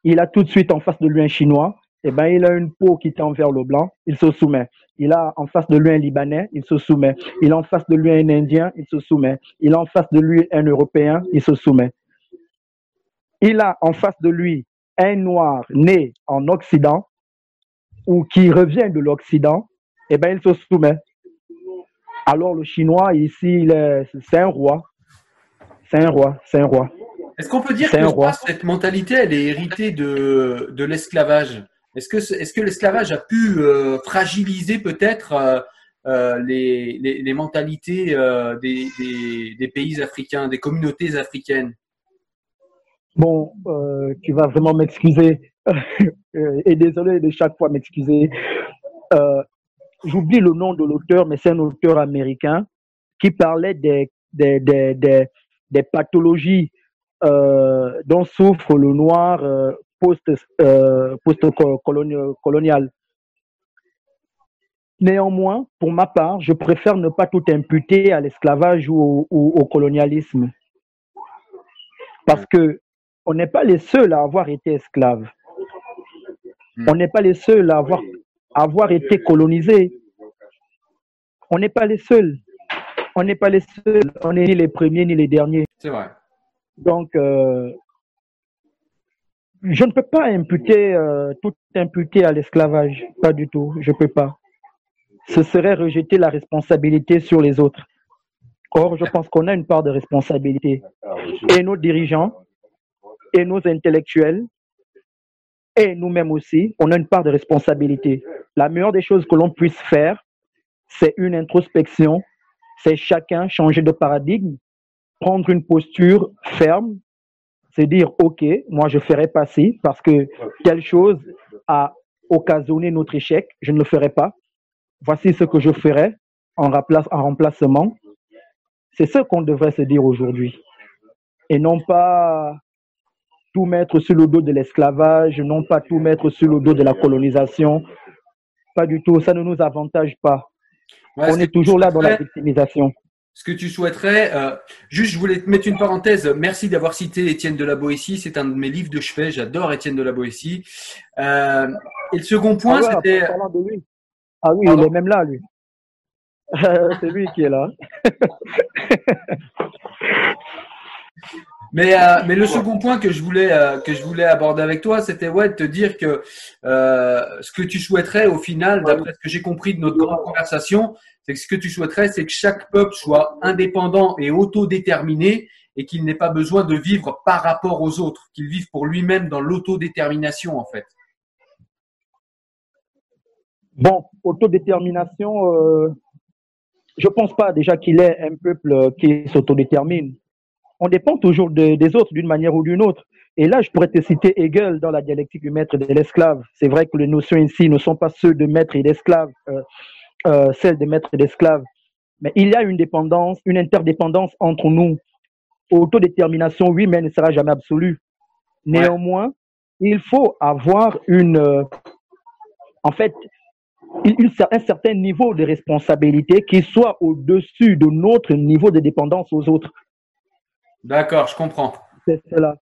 Il a tout de suite en face de lui un chinois eh ben, il a une peau qui tend vers le blanc, il se soumet. Il a en face de lui un Libanais, il se soumet. Il a en face de lui un Indien, il se soumet. Il a en face de lui un Européen, il se soumet. Il a en face de lui un Noir né en Occident ou qui revient de l'Occident, eh ben, il se soumet. Alors le Chinois, ici, c'est un roi. C'est un roi, c'est un roi. Est-ce qu'on peut dire que cette mentalité, elle est héritée de, de l'esclavage? Est-ce que, est que l'esclavage a pu euh, fragiliser peut-être euh, euh, les, les, mentalités des, des, pays africains, des communautés africaines? Bon, tu vas vraiment m'excuser et désolé de chaque fois m'excuser. J'oublie le nom de l'auteur, mais c'est un auteur américain qui parlait des, des, des, des, des pathologies dont souffre le noir euh, post-colonial. Néanmoins, pour ma part, je préfère ne pas tout imputer à l'esclavage ou, au colonialisme. Parce que on n'est pas les seuls à avoir été esclaves. Hmm. On n'est pas les seuls à avoir, avoir été colonisés. On n'est pas les seuls. on n'est pas les seuls, on n'est ni les premiers ni les derniers. C'est vrai. Donc, euh, je ne peux pas imputer, euh, tout imputer à l'esclavage, pas du tout, je ne peux pas. Ce serait rejeter la responsabilité sur les autres. Or, je pense qu'on a une part de responsabilité. Et nos dirigeants, et nos intellectuels, et nous-mêmes aussi, on a une part de responsabilité. La meilleure des choses que l'on puisse faire, c'est une introspection, c'est chacun changer de paradigme, prendre une posture ferme, se dire, OK, moi je ferai pas ci parce que telle chose a occasionné notre échec, je ne le ferai pas. Voici ce que je ferai en remplacement. C'est ce qu'on devrait se dire aujourd'hui. Et non pas tout mettre sur le dos de l'esclavage, non pas tout mettre sur le dos de la colonisation. Pas du tout, ça ne nous avantage pas. On est toujours là dans la victimisation. Ce que tu souhaiterais, euh, juste je voulais te mettre une parenthèse. Merci d'avoir cité Étienne de la Boétie. C'est un de mes livres de chevet. J'adore Étienne de la Boétie. Euh, et le second point, ah c'était. Ah oui, il est même là, lui. c'est lui qui est là. Mais, euh, mais le second point que je voulais euh, que je voulais aborder avec toi, c'était ouais de te dire que euh, ce que tu souhaiterais au final, d'après ce que j'ai compris de notre grande conversation, c'est que ce que tu souhaiterais, c'est que chaque peuple soit indépendant et autodéterminé et qu'il n'ait pas besoin de vivre par rapport aux autres, qu'il vive pour lui-même dans l'autodétermination en fait. Bon, autodétermination, je pense pas déjà qu'il est un peuple qui s'autodétermine on dépend toujours des autres d'une manière ou d'une autre. Et là, je pourrais te citer Hegel dans la dialectique du maître et de l'esclave. C'est vrai que les notions ici ne sont pas ceux de maître et d'esclave, euh, euh, celles de maître et d'esclave. Mais il y a une dépendance, une interdépendance entre nous. Autodétermination, oui, mais elle ne sera jamais absolue. Néanmoins, il faut avoir une, euh, en fait, un certain niveau de responsabilité qui soit au-dessus de notre niveau de dépendance aux autres. D'accord, je comprends. C'est cela.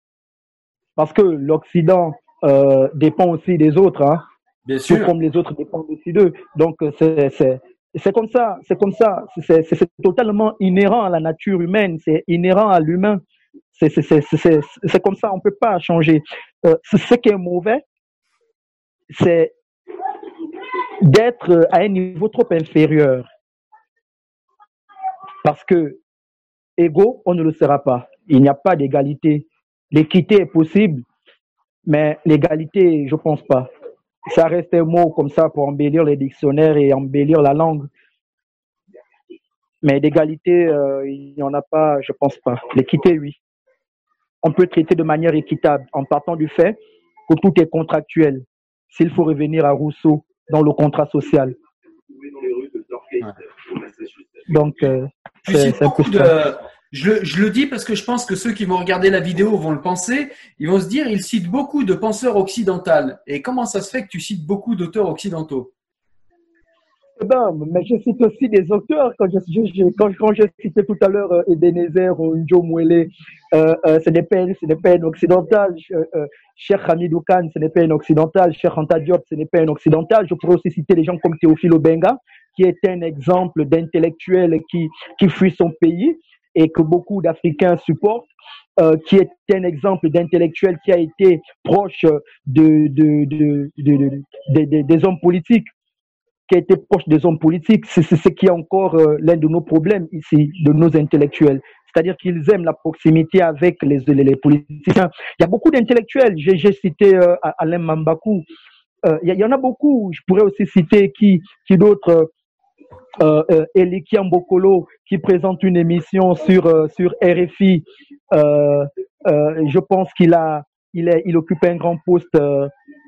Parce que l'Occident euh, dépend aussi des autres, hein. Bien sûr. Tout comme les autres dépendent aussi d'eux. Donc c'est comme ça, c'est comme ça, c'est totalement inhérent à la nature humaine, c'est inhérent à l'humain. C'est comme ça, on ne peut pas changer. Euh, ce qui est mauvais, c'est d'être à un niveau trop inférieur. Parce que égaux, on ne le sera pas il n'y a pas d'égalité. L'équité est possible, mais l'égalité, je pense pas. Ça reste un mot comme ça pour embellir les dictionnaires et embellir la langue. Mais d'égalité, euh, il n'y en a pas, je pense pas. L'équité, oui. On peut traiter de manière équitable en partant du fait que tout est contractuel. S'il faut revenir à Rousseau dans le contrat social. Donc, euh, c'est un peu je, le dis parce que je pense que ceux qui vont regarder la vidéo vont le penser. Ils vont se dire, il cite beaucoup de penseurs occidentaux. Et comment ça se fait que tu cites beaucoup d'auteurs occidentaux? Eh ben, mais je cite aussi des auteurs. Quand je, je citais tout à l'heure euh, Ebenezer ou Joe Mouele, euh, euh, ce n'est pas, pas, un occidental. Euh, euh, Cheikh Hamidou Khan, ce n'est pas un occidental. Cheikh Anta Diop, ce n'est pas un occidental. Je pourrais aussi citer des gens comme Théophile Obenga, qui est un exemple d'intellectuel qui, qui fuit son pays et que beaucoup d'Africains supportent, euh, qui est un exemple d'intellectuel qui a été proche de, de, de, des hommes politiques, qui a été proche des hommes politiques. C'est ce qui est encore euh, l'un de nos problèmes ici, de nos intellectuels. C'est-à-dire qu'ils aiment la proximité avec les, les, politiciens. Il y a beaucoup d'intellectuels. J'ai cité euh, Alain Mambakou. Il y, en a beaucoup. Je pourrais aussi citer qui, qui d'autres euh, euh, qui présente une émission sur euh, sur RFI. Euh, euh, je pense qu'il a il est il occupe un grand poste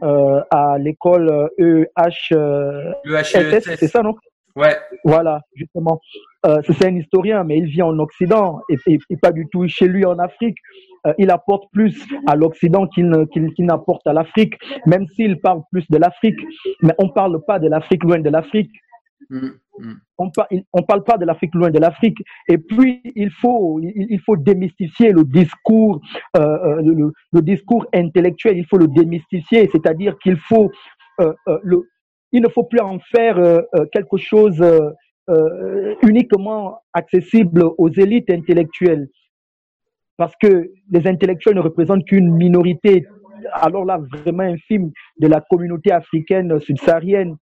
à l'école EH. E c'est ça non? Ouais. Voilà, justement. c'est un historien, mais il vit en Occident et, et, pas du tout chez lui en Afrique. il apporte plus à l'Occident qu'il qu'il n'apporte à l'Afrique, même s'il parle plus de l'Afrique. Mais on parle pas de l'Afrique loin de l'Afrique. Mm, mm. On ne parle pas de l'Afrique loin de l'Afrique. Et puis, il faut, démystifier le discours, euh, euh, le, discours intellectuel, il faut le démystifier, c'est-à-dire qu'il faut, euh, le, il ne faut plus en faire quelque chose uniquement accessible aux élites intellectuelles. Parce que les intellectuels ne représentent qu'une minorité, alors là, vraiment infime, de la communauté africaine subsaharienne.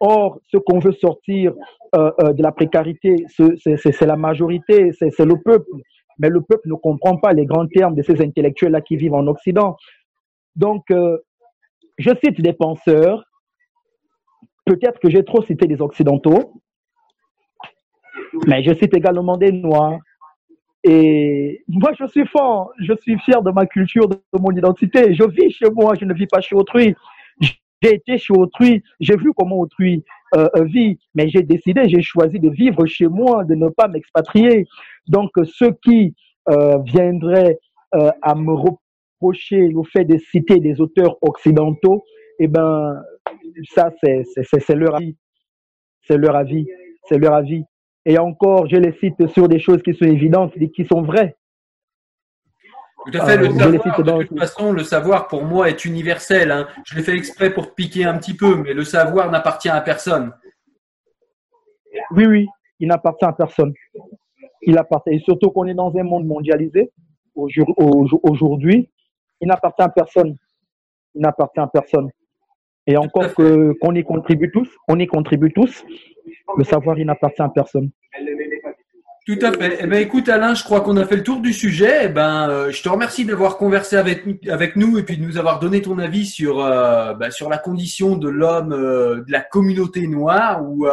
Or, ce qu'on veut sortir de la précarité, c'est la majorité, c'est le peuple. Mais le peuple ne comprend pas les grands termes de ces intellectuels-là qui vivent en Occident. Donc, je cite des penseurs, peut-être que j'ai trop cité des Occidentaux, mais je cite également des Noirs. Et moi, je suis fort, je suis fier de ma culture, de mon identité. Je vis chez moi, je ne vis pas chez autrui. J'ai été chez autrui, j'ai vu comment autrui euh, vit, mais j'ai décidé, j'ai choisi de vivre chez moi, de ne pas m'expatrier. Donc, ceux qui euh, viendraient euh, à me reprocher le fait de citer des auteurs occidentaux, eh ben, ça, c'est leur avis. C'est leur avis. C'est leur avis. Et encore, je les cite sur des choses qui sont évidentes et qui sont vraies. Tout à fait. Le savoir, de toute façon, le savoir pour moi est universel. Hein. Je l'ai fait exprès pour te piquer un petit peu, mais le savoir n'appartient à personne. Oui, oui, il n'appartient à personne. Il appartient. Et surtout qu'on est dans un monde mondialisé aujourd'hui, il n'appartient à personne. Il n'appartient à personne. Et encore qu'on y contribue tous, on y contribue tous. Le savoir, il n'appartient à personne. Tout à fait. Eh ben, écoute, Alain, je crois qu'on a fait le tour du sujet. Eh ben, euh, je te remercie d'avoir conversé avec, avec nous et puis de nous avoir donné ton avis sur, euh, bah, sur la condition de l'homme, euh, de la communauté noire ou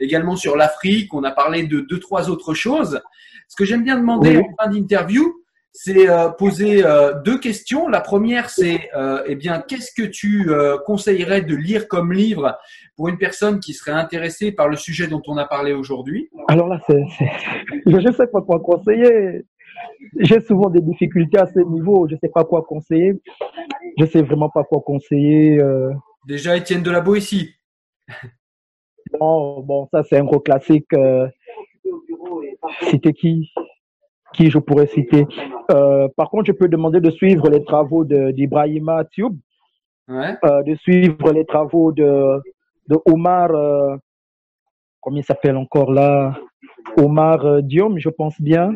également sur l'Afrique. On a parlé de deux, trois autres choses. Ce que j'aime bien demander en fin d'interview, c'est euh, poser euh, deux questions. La première, c'est euh, eh bien, qu'est-ce que tu conseillerais de lire comme livre pour une personne qui serait intéressée par le sujet dont on a parlé aujourd'hui Alors là, je ne sais pas quoi conseiller. J'ai souvent des difficultés à ce niveau. Je ne sais pas quoi conseiller. Je ne sais vraiment pas quoi conseiller. Déjà, Étienne de la Boétie. Bon, ça c'est un gros classique. C'était qui? Qui je pourrais citer? Euh, par contre, je peux demander de suivre les travaux d'Ibrahima Tube, euh, de suivre les travaux de, de Omar, euh, comment il s'appelle encore là? Omar Diom, je pense bien,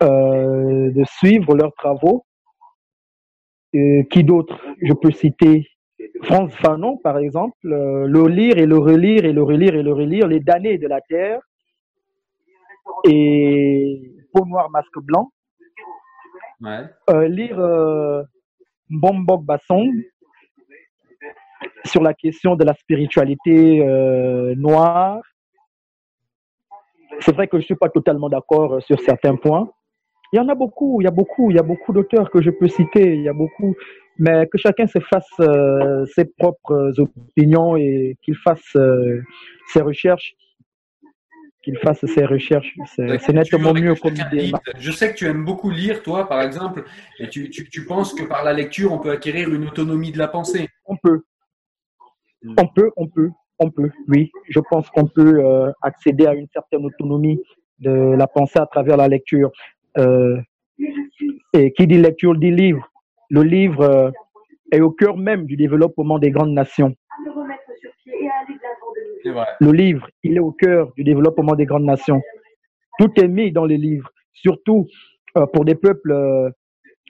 de suivre leurs travaux. qui d'autre Je peux citer? Franz Fanon, par exemple, le lire et le relire et le relire et le relire, Les damnés de la terre. Et noir, masque blanc. Euh, lire euh, Bombok Basson sur la question de la spiritualité euh, noire. C'est vrai que je ne suis pas totalement d'accord sur certains points. Il y en a beaucoup, il y a beaucoup, il y a beaucoup d'auteurs que je peux citer, il y a beaucoup, mais que chacun se fasse ses propres opinions et qu'il fasse ses recherches qu'il fasse ses recherches. C'est nettement mieux comme Je sais que tu aimes beaucoup lire, toi, par exemple, et tu, tu, penses que par la lecture, on peut acquérir une autonomie de la pensée. On peut. Hmm. On peut, on peut, on peut, oui. Je pense qu'on peut euh, accéder à une certaine autonomie de la pensée à travers la lecture. Euh, et qui dit lecture dit livre. Le livre euh, est au cœur même du développement des grandes nations. Le livre, il est au cœur du développement des grandes nations. Tout est mis dans les livres, surtout euh, pour des peuples euh,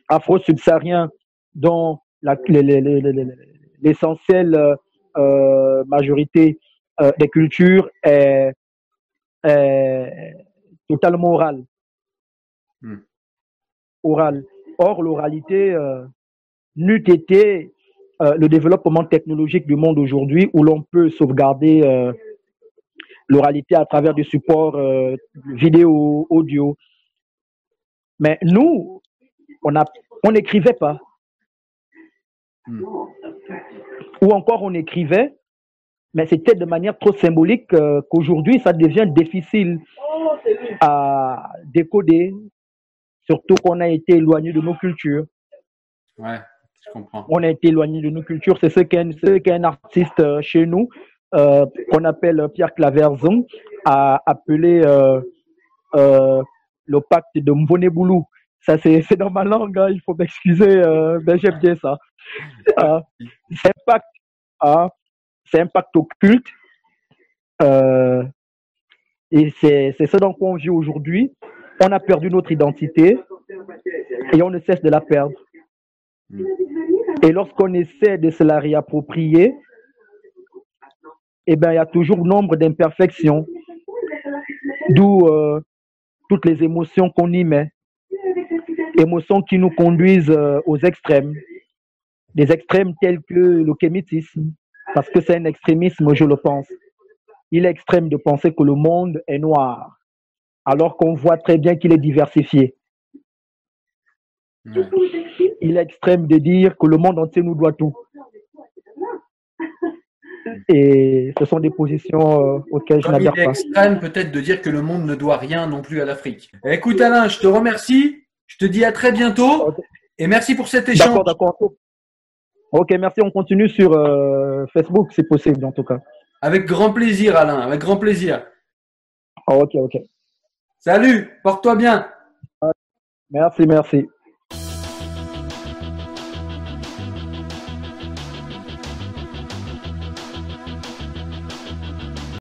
afro-subsahariens dont l'essentielle euh, majorité des cultures est, totalement orale. Hmm. Orale. Or, l'oralité n'eût été euh, le développement technologique du monde aujourd'hui où l'on peut sauvegarder euh, l'oralité à travers des supports euh, vidéo, audio. Mais nous, on n'écrivait pas. Hmm. Ou encore on écrivait, mais c'était de manière trop symbolique qu'aujourd'hui ça devient difficile à décoder, surtout qu'on a été éloigné de nos cultures. Ouais. On a été éloigné de nos cultures. C'est ce qu'un artiste euh, chez nous, euh, qu'on appelle Pierre Claverzon, a appelé euh, le pacte de Mboneboulou. Ça, c'est dans ma langue, hein, il faut m'excuser, mais j'aime bien ça. c'est un pacte, hein, pacte occulte Et c'est ce dont on vit aujourd'hui. On a perdu notre identité et on ne cesse de la perdre. Et lorsqu'on essaie de se la réapproprier, eh ben, il y a toujours nombre d'imperfections, d'où euh, toutes les émotions qu'on y met, émotions qui nous conduisent euh, aux extrêmes, des extrêmes tels que le kémitisme, parce que c'est un extrémisme, je le pense. Il est extrême de penser que le monde est noir, alors qu'on voit très bien qu'il est diversifié. Il est extrême de dire que le monde entier nous doit tout. Et ce sont des positions euh, auxquelles je n'adhère pas. Il est extrême peut-être de dire que le monde ne doit rien non plus à l'Afrique. Écoute Alain, je te remercie. Je te dis à très bientôt. Et merci pour cet échange. D'accord, d'accord. Ok, merci. On continue sur euh, Facebook, c'est possible en tout cas. Avec grand plaisir, Alain. Avec grand plaisir. Ok, ok. Salut. Porte-toi bien. Merci, merci.